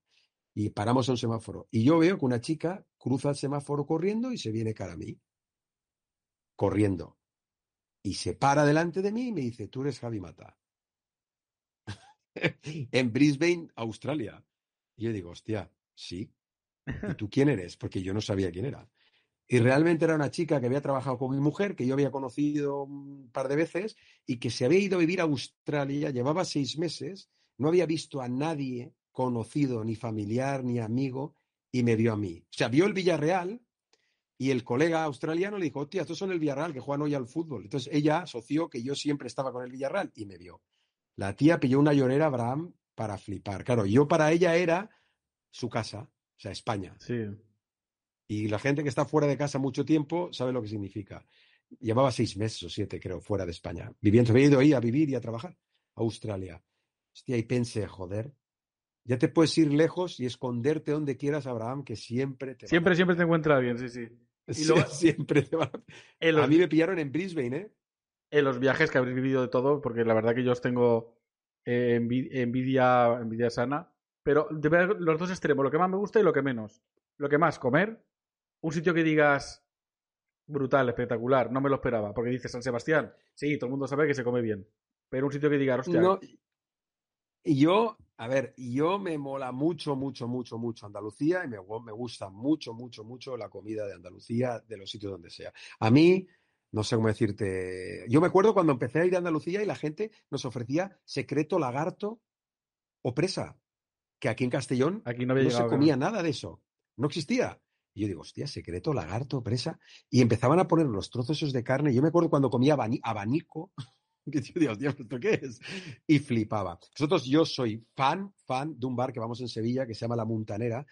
Y paramos a un semáforo. Y yo veo que una chica cruza el semáforo corriendo y se viene cara a mí corriendo. Y se para delante de mí y me dice, tú eres Javi Mata. (laughs) en Brisbane, Australia. Y yo digo, hostia, sí. (laughs) ¿Y tú quién eres? Porque yo no sabía quién era. Y realmente era una chica que había trabajado con mi mujer, que yo había conocido un par de veces, y que se había ido a vivir a Australia, llevaba seis meses, no había visto a nadie conocido, ni familiar, ni amigo, y me vio a mí. O sea, vio el Villarreal, y el colega australiano le dijo, hostia, estos son el Villarreal que juegan hoy al fútbol. Entonces ella asoció que yo siempre estaba con el Villarreal y me vio. La tía pilló una llorera a Abraham para flipar. Claro, yo para ella era su casa, o sea, España. Sí. Y la gente que está fuera de casa mucho tiempo sabe lo que significa. Llevaba seis meses o siete, creo, fuera de España. Viviendo, había ido ahí a vivir y a trabajar. A Australia. Hostia, y pensé, joder, ya te puedes ir lejos y esconderte donde quieras, Abraham, que siempre te Siempre, siempre te encuentra bien, sí, sí. (laughs) Y luego- siempre te van a- los, A mí me pillaron en Brisbane, ¿eh? en los viajes que habréis vivido de todo, porque la verdad que yo os tengo eh, envi- envidia, envidia sana, pero de ver los dos extremos, lo que más me gusta y lo que menos. Lo que más, comer, un sitio que digas brutal, espectacular, no me lo esperaba, porque dices San Sebastián, sí, todo el mundo sabe que se come bien, pero un sitio que digas, hostia, No, y yo, a ver, yo me mola mucho, mucho, mucho, mucho Andalucía y me, me gusta mucho, mucho, mucho la comida de Andalucía, de los sitios donde sea. A mí, no sé cómo decirte, yo me acuerdo cuando empecé a ir a Andalucía y la gente nos ofrecía secreto lagarto o presa, que aquí en Castellón aquí no había no se comía nada de eso, no existía. Y yo digo, hostia, secreto, lagarto, presa. Y empezaban a poner los trozos esos de carne. Yo me acuerdo cuando comía abani- abanico, (laughs) ¿esto qué es? Y flipaba. Nosotros, yo soy fan, fan de un bar que vamos en Sevilla que se llama La Montanera,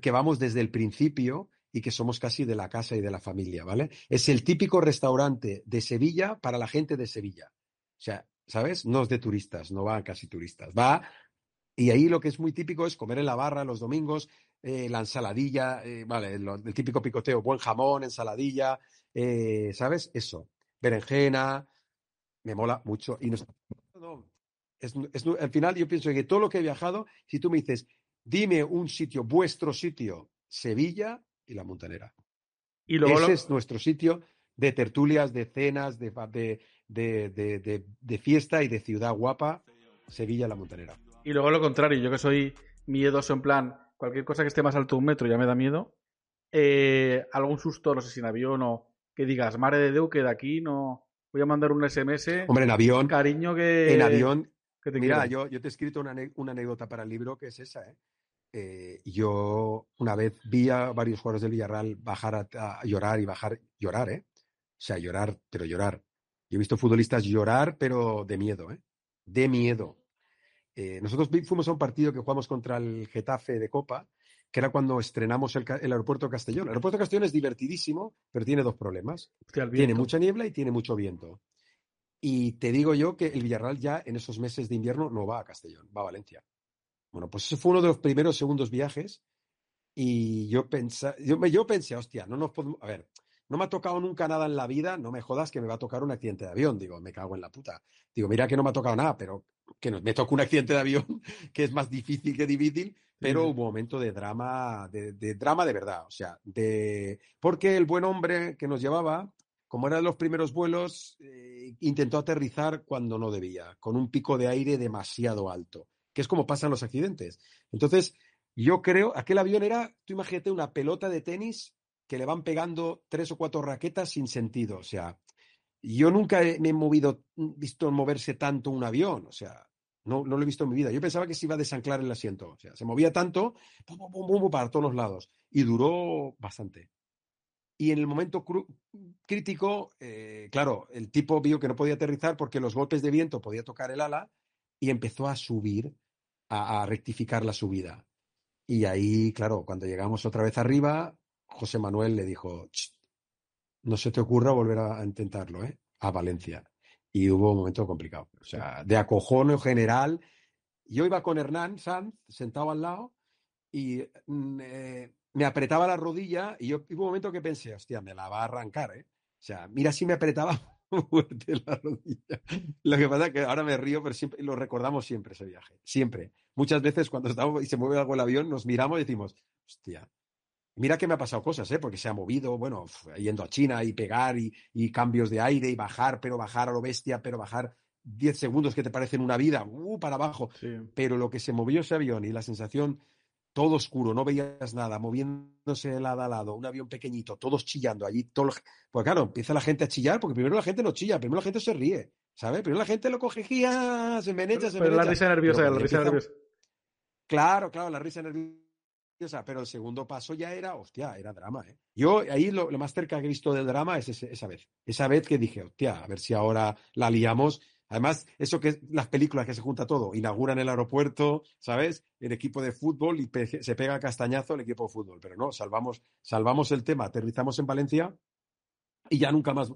que vamos desde el principio y que somos casi de la casa y de la familia, ¿vale? Es el típico restaurante de Sevilla para la gente de Sevilla. O sea, ¿sabes? No es de turistas, no va casi turistas. Va, y ahí lo que es muy típico es comer en la barra los domingos, eh, la ensaladilla, eh, vale, el típico picoteo, buen jamón, ensaladilla, eh, ¿sabes? Eso. Berenjena, me mola mucho. Y no, no, es, es- al final yo pienso que todo lo que he viajado, si tú me dices, dime un sitio, vuestro sitio, Sevilla y la Montanera. Y luego Ese lo- es nuestro sitio de tertulias, de cenas, de, de, de, de, fiesta y de ciudad guapa, Sevilla la Montanera. Y luego lo contrario, yo que soy miedoso en plan, cualquier cosa que esté más alto de un metro ya me da miedo. Eh, algún susto, no sé si en avión o que digas, madre de Déu, que de aquí no voy a mandar un SMS. Hombre, en avión, cariño que. en avión, que te mira, yo, yo te he escrito una, una anécdota para el libro que es esa, ¿eh? Eh, yo una vez vi a varios jugadores del Villarreal bajar a, a llorar y bajar, llorar, ¿eh? O sea, llorar, pero llorar. Yo he visto futbolistas llorar, pero de miedo, ¿eh? De miedo. Eh, nosotros fuimos a un partido que jugamos contra el Getafe de Copa, que era cuando estrenamos el, aeropuerto de Castellón. El aeropuerto de Castellón es divertidísimo, pero tiene dos problemas. Tiene mucha niebla y tiene mucho viento. Y te digo yo que el Villarreal ya en esos meses de invierno no va a Castellón, va a Valencia. Bueno, pues ese fue uno de los primeros segundos viajes y yo pensé, yo, yo pensé, hostia, no nos podemos, a ver, no me ha tocado nunca nada en la vida, no me jodas que me va a tocar un accidente de avión, digo, me cago en la puta. Digo, mira que no me ha tocado nada, pero que no, me toca un accidente de avión, (laughs) que es más difícil que difícil, pero Sí. hubo un momento de drama, de, de drama de verdad, o sea, de porque el buen hombre que nos llevaba, como eran los primeros vuelos, eh, intentó aterrizar cuando no debía, con un pico de aire demasiado alto, que es como pasan los accidentes. Entonces, yo creo, aquel avión era, tú imagínate, una pelota de tenis que le van pegando tres o cuatro raquetas sin sentido. O sea, yo nunca me he movido, visto moverse tanto un avión. O sea, no, no lo he visto en mi vida. Yo pensaba que se iba a desanclar el asiento. O sea, se movía tanto, pum, pum, pum, para todos los lados. Y duró bastante. Y en el momento crítico, eh, claro, el tipo vio que no podía aterrizar porque los golpes de viento podía tocar el ala y empezó a subir, a, a rectificar la subida. Y ahí, claro, cuando llegamos otra vez arriba, José Manuel le dijo, "Ch, no se te ocurra volver a, a intentarlo, ¿eh? A Valencia. Y hubo un momento complicado. O sea, de acojono general. Yo iba con Hernán Sanz, sentado al lado, y mm, eh, me apretaba la rodilla, y yo hubo un momento que pensé, hostia, me la va a arrancar, ¿eh? O sea, mira si me apretaba (laughs) fuerte la rodilla. Lo que pasa es que ahora me río, pero siempre lo recordamos siempre ese viaje. Siempre. Muchas veces cuando estamos y se mueve algo el avión, nos miramos y decimos, hostia. Mira que me ha pasado cosas, ¿eh? Porque se ha movido, bueno, yendo a China y pegar y, y cambios de aire y bajar, pero bajar a lo bestia, pero bajar 10 segundos que te parecen una vida, uh, para abajo. Sí. Pero lo que se movió ese avión y la sensación, todo oscuro, no veías nada, moviéndose de lado a lado, un avión pequeñito, todos chillando allí. Todo Pues claro, empieza la gente a chillar, porque primero la gente no chilla, primero la gente se ríe, ¿sabes? Primero la gente lo coge, se enmenecha, se Pero la enmenecha. risa nerviosa, Pero la risa empieza- nerviosa. Claro, claro, la risa nerviosa, pero el segundo paso ya era, hostia, era drama, ¿eh? Yo ahí lo, lo más cerca que he visto del drama es ese- esa vez. Esa vez que dije, hostia, a ver si ahora la liamos. Además, eso que es las películas que se junta todo, inauguran el aeropuerto, ¿sabes? El equipo de fútbol y pe- se pega castañazo el equipo de fútbol. Pero no, salvamos, salvamos el tema, aterrizamos en Valencia y ya nunca más.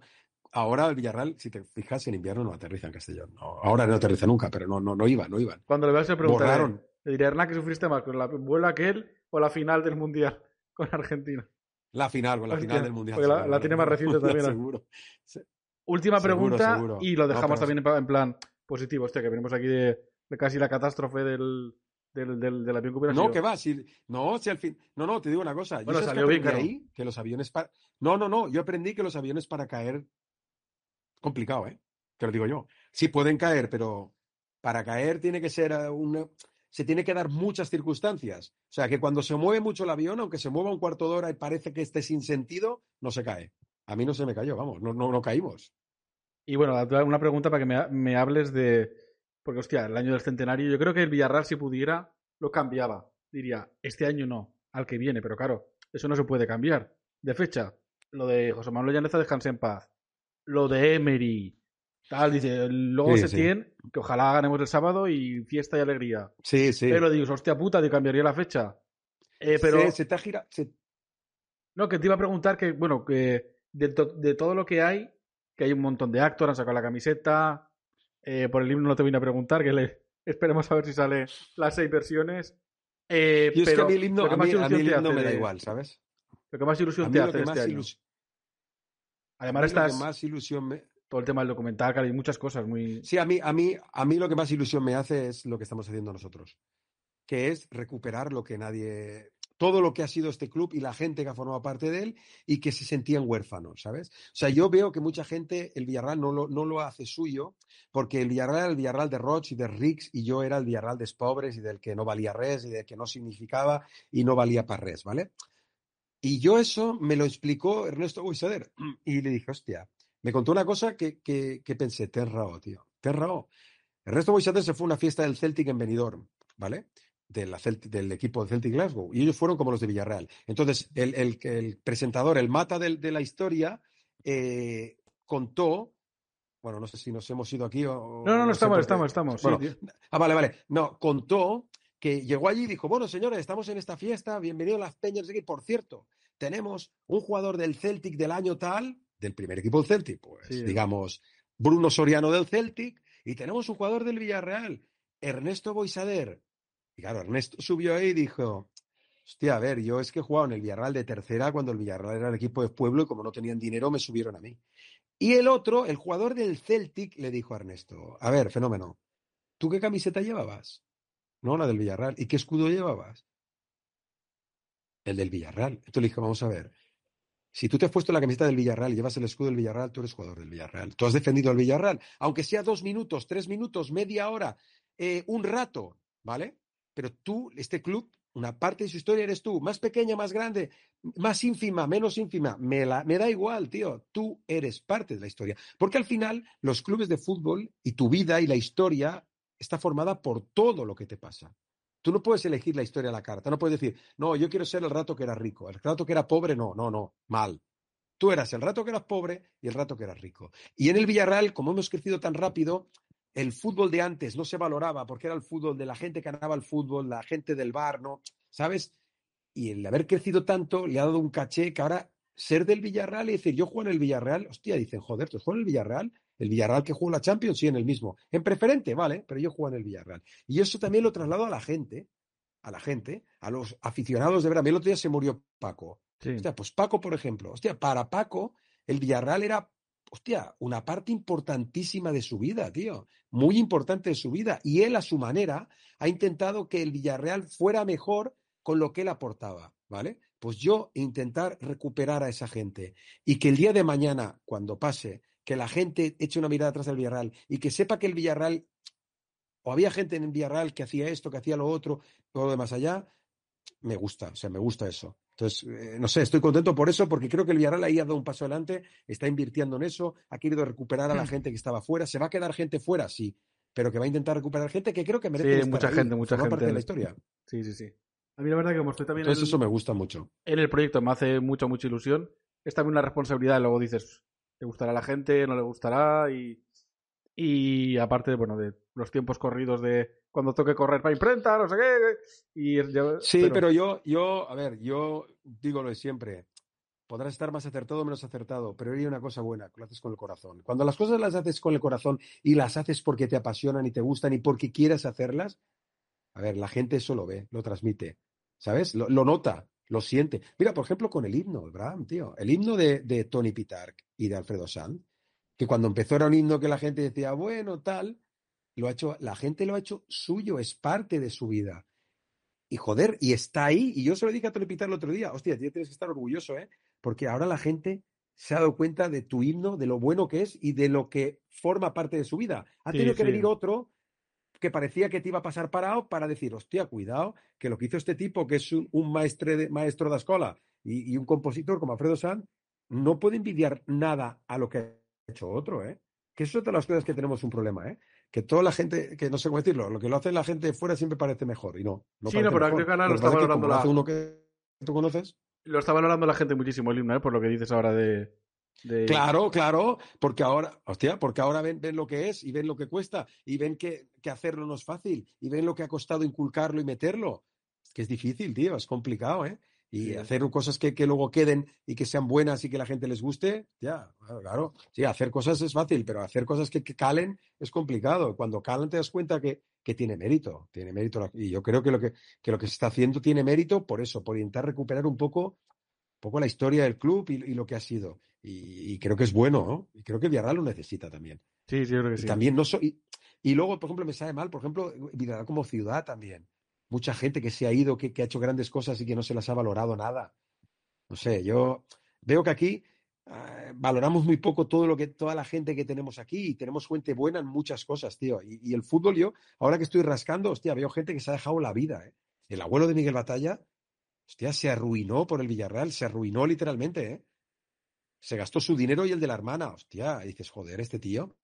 Ahora el Villarreal, si te fijas, en invierno no aterriza en Castellón. No, ahora no aterriza nunca, pero no, no, no iban, no iban. Cuando le veas le preguntaré. Borraron. Le diré, Hernán, ¿qué sufriste más? ¿Con la vuelo aquel o la final del Mundial con Argentina? La final, con la Hostia, final del Mundial. porque la- la tiene más reciente también, ¿no? Seguro. Última Seguro, pregunta seguro. y lo dejamos también en plan positivo. Hostia, que venimos aquí de, de casi la catástrofe del, del, del, del avión que hubiera No, sido. que va, si, no, si al fin, no, no, te digo una cosa. Yo que salió bien, claro. ahí que los aviones para, no, no, no, yo aprendí que los aviones para caer, complicado, ¿eh? Te lo digo yo. Sí pueden caer, pero para caer tiene que ser eh, una, se tiene que dar muchas circunstancias. O sea, que cuando se mueve mucho el avión, aunque se mueva un cuarto de hora y parece que esté sin sentido, no se cae. A mí no se me cayó, vamos, no, no, no caímos. Y bueno, una pregunta para que me, me hables de. Porque, hostia, el año del centenario, yo creo que el Villarreal, si pudiera, lo cambiaba. Diría, este año no, al que viene, pero claro, eso no se puede cambiar. De fecha, lo de José Manuel Llaneza, descanse en paz. Lo de Emery, Tal, dice, luego Sí, se sí. tiene, que ojalá ganemos el sábado y fiesta y alegría. Sí, sí. Pero digo, hostia puta, te cambiaría la fecha. Eh, pero, Se, se te ha girado. se- no, que te iba a preguntar que, bueno, que de, to- de todo lo que hay, que hay un montón de actores, han sacado la camiseta, eh, por el himno no te vine a preguntar, que le, (laughs) esperemos a ver si sale las seis versiones. Eh, Yo es que pero a mí el himno, lo que a mí, a mí ilusión el himno me da de- igual, ¿sabes? Lo que más ilusión te hace este año. ilus- Además a mí lo que estás más ilusión me... el tema del documental, hay muchas cosas muy... Sí, a mí, a mí, a mí lo que más ilusión me hace es lo que estamos haciendo nosotros, que es recuperar lo que nadie, todo lo que ha sido este club y la gente que ha formado parte de él y que se sentían huérfanos, ¿sabes? O sea, yo veo que mucha gente, el Villarreal no lo, no lo hace suyo, porque el Villarreal era el Villarreal de Roch y de Rix y yo era el Villarreal de pobres y del que no valía res y del que no significaba y no valía para res, ¿vale? Y yo eso me lo explicó Ernesto Buisader y le dije, hostia, me contó una cosa que, que, que pensé, ten raó, tío, ten raó. Ernesto Boixader se fue a una fiesta del Celtic en Benidorm, ¿vale? De la del equipo del Celtic Glasgow. Y ellos fueron como los de Villarreal. Entonces, el, el- el presentador, el mata de, la historia, eh, contó. Bueno, no sé si nos hemos ido aquí o. No, no, no, sé estamos, qué. estamos, estamos. Bueno. Ah, vale, vale. No, contó que llegó allí y dijo, bueno, señores, estamos en esta fiesta, bienvenidos a las Peñas. Y por cierto, tenemos un jugador del Celtic del año tal, del primer equipo del Celtic, pues Sí. digamos, Bruno Soriano del Celtic, y tenemos un jugador del Villarreal, Ernesto Boisader. Y claro, Ernesto subió ahí y dijo, hostia, a ver, yo es que he jugado en el Villarreal de tercera cuando el Villarreal era el equipo de pueblo y como no tenían dinero me subieron a mí. Y el otro, el jugador del Celtic, le dijo a Ernesto, a ver, fenómeno, ¿tú qué camiseta llevabas? No, la del Villarreal. ¿Y qué escudo llevabas? El del Villarreal. Entonces le dije, vamos a ver. Si tú te has puesto la camiseta del Villarreal y llevas el escudo del Villarreal, tú eres jugador del Villarreal. Tú has defendido al Villarreal. Aunque sea dos minutos, tres minutos, media hora, eh, un rato, ¿vale? Pero tú, este club, una parte de su historia eres tú. Más pequeña, más grande, más ínfima, menos ínfima. Me, la, me da igual, tío. Tú eres parte de la historia. Porque al final, los clubes de fútbol y tu vida y la historia está formada por todo lo que te pasa. Tú no puedes elegir la historia a la carta. No puedes decir, no, yo quiero ser el rato que era rico. El rato que era pobre, no, no, no, mal. Tú eras el rato que eras pobre y el rato que eras rico. Y en el Villarreal, como hemos crecido tan rápido, el fútbol de antes no se valoraba porque era el fútbol de la gente que ganaba el fútbol, la gente del bar, ¿no? ¿Sabes? Y el haber crecido tanto le ha dado un caché que ahora ser del Villarreal y decir, yo juego en el Villarreal, hostia, dicen, joder, ¿tú juegas en el Villarreal? El Villarreal que juega la Champions, sí, en el mismo. En preferente, vale, pero yo juego en el Villarreal. Y eso también lo traslado a la gente, a la gente, a los aficionados de verdad. El otro día se murió Paco. Sí. Hostia, pues Paco, por ejemplo, hostia, para Paco, el Villarreal era, hostia, una parte importantísima de su vida, tío. Muy importante de su vida. Y él, a su manera, ha intentado que el Villarreal fuera mejor con lo que él aportaba, ¿vale? Pues yo intentar recuperar a esa gente y que el día de mañana, cuando pase, que la gente eche una mirada atrás del Villarreal y que sepa que el Villarreal, o había gente en el Villarreal que hacía esto, que hacía lo otro, todo de más allá, me gusta, o sea, me gusta eso. Entonces, eh, no sé, estoy contento por eso, porque creo que el Villarreal ahí ha dado un paso adelante, está invirtiendo en eso, ha querido recuperar a la Mm. gente que estaba fuera. ¿Se va a quedar gente fuera? Sí, pero que va a intentar recuperar gente que creo que merece Sí, estar mucha ahí, gente, mucha parte gente. de la historia. Sí, sí, sí. A mí la verdad que como estoy también Entonces, en, eso me gusta mucho. en el proyecto, me hace mucha, mucha ilusión. Es también una responsabilidad, luego dices, ¿le gustará a la gente? ¿No le gustará? Y, y aparte, bueno, de los tiempos corridos de cuando toque correr para imprenta, no sé qué. Y ya- Sí, pero, yo, yo, a ver, yo digo lo de siempre. Podrás estar más acertado o menos acertado, pero hay una cosa buena, que lo haces con el corazón. Cuando las cosas las haces con el corazón y las haces porque te apasionan y te gustan y porque quieres hacerlas, a ver, la gente eso lo ve, lo transmite, ¿sabes? Lo, lo nota, lo siente. Mira, por ejemplo, con el himno, Abraham, tío. El himno de, de Tony Pitark y de Alfredo Sanz, que cuando empezó era un himno que la gente decía, bueno, tal, lo ha hecho, la gente lo ha hecho suyo, es parte de su vida. Y joder, y está ahí. Y yo se lo dije a Tony Pitark el otro día, hostia, tío, tienes que estar orgulloso, ¿eh? Porque ahora la gente se ha dado cuenta de tu himno, de lo bueno que es y de lo que forma parte de su vida. Ha Sí, tenido que sí. venir otro que parecía que te iba a pasar parado para decir, hostia, cuidado, que lo que hizo este tipo, que es un, un maestre de, maestro de escuela y, y un compositor como Alfredo Sanz, no puede envidiar nada a lo que ha hecho otro, ¿eh? Que eso es de las cosas que tenemos un problema, ¿eh? Que toda la gente, que no sé cómo decirlo, lo que lo hace la gente de fuera siempre parece mejor y no. no Sí, no, pero creo que ahora lo está valorando la- hace uno que tú conoces. Lo está valorando la gente muchísimo el himno, ¿eh? por lo que dices ahora de, de- Claro, claro, porque ahora, hostia, porque ahora ven, ven lo que es y ven lo que cuesta y ven que, que hacerlo no es fácil y ven lo que ha costado inculcarlo y meterlo. Es que es difícil, tío, es complicado, ¿eh? Y Sí. hacer cosas que, que luego queden y que sean buenas y que la gente les guste, ya, claro. Sí, hacer cosas es fácil, pero hacer cosas que, que calen es complicado. Cuando calan te das cuenta que, que tiene mérito, tiene mérito. Y yo creo que lo que, que lo que se está haciendo tiene mérito por eso, por intentar recuperar un poco, poco la historia del club y, y lo que ha sido. Y, y creo que es bueno, ¿no? Y creo que Villarreal lo necesita también. Sí, sí, yo creo que Y sí. también no soy. Y, luego, por ejemplo, me sabe mal, por ejemplo, Villarreal como ciudad también. Mucha gente que se ha ido, que, que ha hecho grandes cosas y que no se las ha valorado nada. No sé, yo veo que aquí eh, valoramos muy poco todo lo que, toda la gente que tenemos aquí y tenemos gente buena en muchas cosas, tío. Y, y el fútbol, yo, ahora que estoy rascando, hostia, veo gente que se ha dejado la vida, ¿eh? El abuelo de Miguel Batalla, hostia, se arruinó por el Villarreal, se arruinó literalmente, ¿eh? Se gastó su dinero y el de la hermana, hostia, y dices, joder, este tío,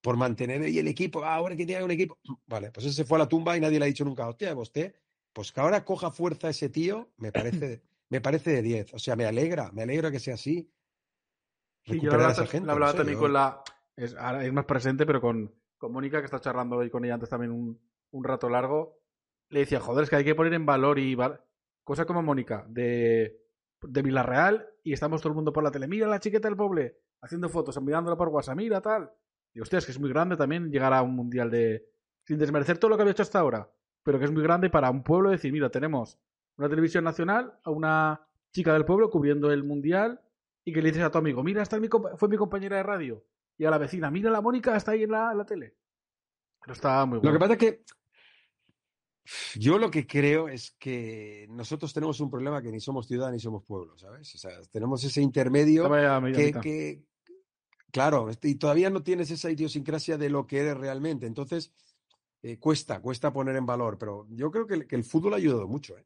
por mantener ahí el equipo, ah, ahora que tiene un equipo, (clears throat) vale, pues ese se fue a la tumba y nadie le ha dicho nunca, hostia, usted, pues que ahora coja fuerza ese tío, me parece, (clears throat) me parece de 10, o sea, me alegra, me alegra que sea así. Sí, yo Recuperar la a esa gente, la hablaba no sé, también yo- con la. Es, ahora es más presente, pero con, con Mónica, que está charlando hoy con ella antes también un, un rato largo. Le decía, joder, es que hay que poner en valor y. val- Cosa como Mónica, de, de Villarreal, y estamos todo el mundo por la tele. Mira la chiqueta del poble, haciendo fotos, enviándola por WhatsApp, mira tal. Y hostia, es que es muy grande también llegar a un mundial de. Sin desmerecer todo lo que había hecho hasta ahora, pero que es muy grande para un pueblo decir, mira, tenemos una televisión nacional, a una chica del pueblo cubriendo el mundial y que le dices a tu amigo, mira, esta es mi fue mi compañera de radio. Y a la vecina, mira la Mónica, está ahí en la, en la tele. Pero está muy Lo que bueno. pasa es que yo lo que creo es que nosotros tenemos un problema que ni somos ciudad ni somos pueblo, ¿sabes? O sea, tenemos ese intermedio que, claro, este, y todavía no tienes esa idiosincrasia de lo que eres realmente. Entonces, eh, cuesta, cuesta poner en valor, pero yo creo que, el- que el fútbol ha ayudado mucho, ¿eh?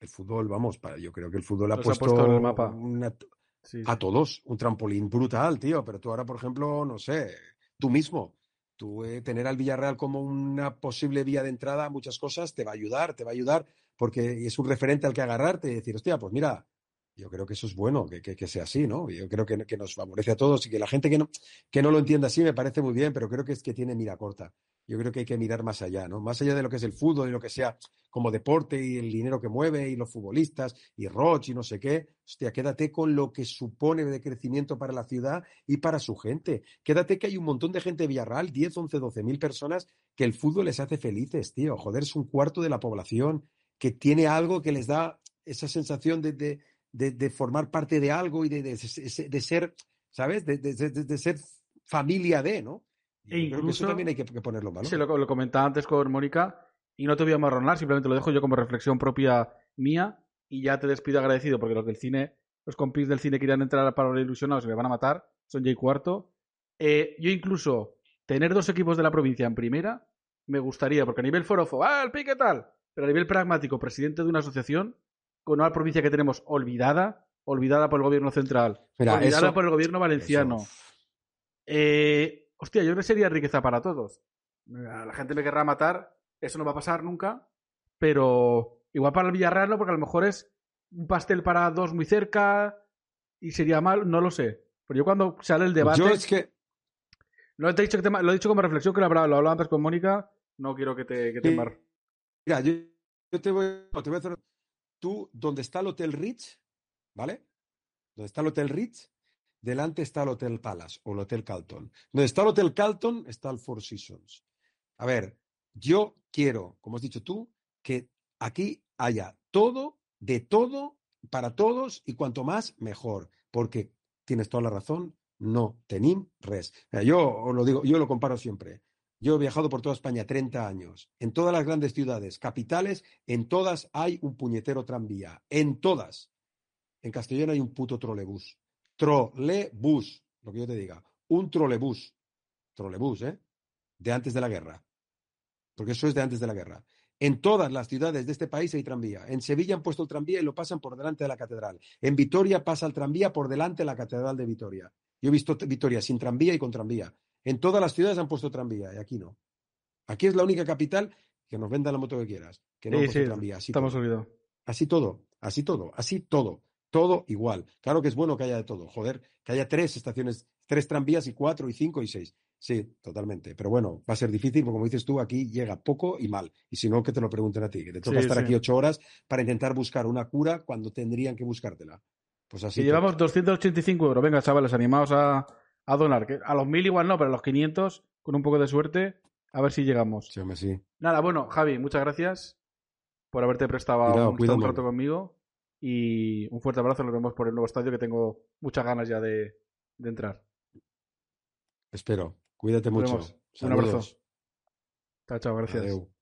El fútbol, vamos, para, yo creo que el fútbol ha Los ha puesto, puesto en el mapa. una- Sí, sí. a todos un trampolín brutal, tío. Pero tú ahora, por ejemplo, no sé, tú mismo, tú eh, tener al Villarreal como una posible vía de entrada a muchas cosas te va a ayudar, te va a ayudar, porque es un referente al que agarrarte y decir, hostia, pues mira, yo creo que eso es bueno, que, que- sea así, ¿no? Yo creo que, que nos favorece a todos y que la gente que no, que no lo entienda así me parece muy bien, pero creo que es que tiene mira corta. Yo creo que hay que mirar más allá, ¿no? Más allá de lo que es el fútbol y lo que sea como deporte y el dinero que mueve y los futbolistas y Roche y no sé qué. Hostia, quédate con lo que supone de crecimiento para la ciudad y para su gente. Quédate que hay un montón de gente de Villarreal, 10, 11, 12 mil personas, que el fútbol les hace felices, tío. Joder, es un cuarto de la población que tiene algo que les da esa sensación de, de- de formar parte de algo y de, de- de- ser, ¿sabes? De, de- de- de ser familia de, ¿no? Y E creo que eso incluso- también hay que, que ponerlo en valor. Sí, lo, lo comentaba antes con Mónica y no te voy a amarronar, simplemente lo dejo yo como reflexión propia mía y ya te despido agradecido porque los del cine, los compis del cine querían entrar para los ilusionados y me van a matar, son Jay Cuarto. Eh, yo incluso tener dos equipos de la provincia en primera me gustaría, porque a nivel forofo, ¡ah, el pique tal! Pero a nivel pragmático, presidente de una asociación con una provincia que tenemos olvidada, olvidada por el gobierno central, Mira, olvidada eso- por el gobierno valenciano. Eso- Eh, hostia, yo creo que sería riqueza para todos. A La gente me querrá matar, eso no va a pasar nunca, pero igual para el Villarreal no, porque a lo mejor es un pastel para dos muy cerca y sería mal, no lo sé. Pero yo cuando sale el debate, Yo es que no te he dicho que te lo he dicho como reflexión que lo hablaba, lo hablaba antes con Mónica, no quiero que te, que te Mira, yo, yo te, voy, no, te voy a hacer. Tú, donde está el Hotel Ritz, ¿vale? Donde está el Hotel Ritz, delante está el Hotel Palace o el Hotel Carlton. Donde está el Hotel Carlton está el Four Seasons. A ver, yo quiero, como has dicho tú, que aquí haya todo, de todo, para todos y cuanto más, mejor. Porque tienes toda la razón, no tenim res. Yo lo digo, yo lo comparo siempre. Yo he viajado por toda España 30 años. En todas las grandes ciudades, capitales, en todas hay un puñetero tranvía. En todas. En Castellón hay un puto trolebús. Trolebús, lo que yo te diga. Un trolebús. Trolebús, ¿eh? De antes de la guerra. Porque eso es de antes de la guerra. En todas las ciudades de este país hay tranvía. En Sevilla han puesto el tranvía y lo pasan por delante de la catedral. En Vitoria pasa el tranvía por delante de la catedral de Vitoria. Yo he visto Vitoria sin tranvía y con tranvía. En todas las ciudades han puesto tranvía y aquí no. Aquí es la única capital que nos venda la moto que quieras. Que no Sí, sí, tranvía. Así estamos olvidados. Así todo, así todo, así todo. Todo igual. Claro que es bueno que haya de todo. Joder, que haya tres estaciones, tres tranvías y cuatro y cinco y seis. Sí, totalmente. Pero bueno, va a ser difícil porque como dices tú, aquí llega poco y mal. Y si no, que te lo pregunten a ti, que te toca Sí, estar sí. aquí ocho horas para intentar buscar una cura cuando tendrían que buscártela. Pues así. Y que- llevamos 285 euros. Venga, chavales, animados a, a donar. Que a los 1000 igual no, pero a los 500, con un poco de suerte, a ver si llegamos. Sí, hombre, sí. Nada, bueno, Javi, muchas gracias por haberte prestado un, un rato conmigo. Y un fuerte abrazo. Nos vemos por el nuevo estadio que tengo muchas ganas ya de, de entrar. Espero. Cuídate Nos mucho. Un abrazo. Chao, chao, gracias. Adeu.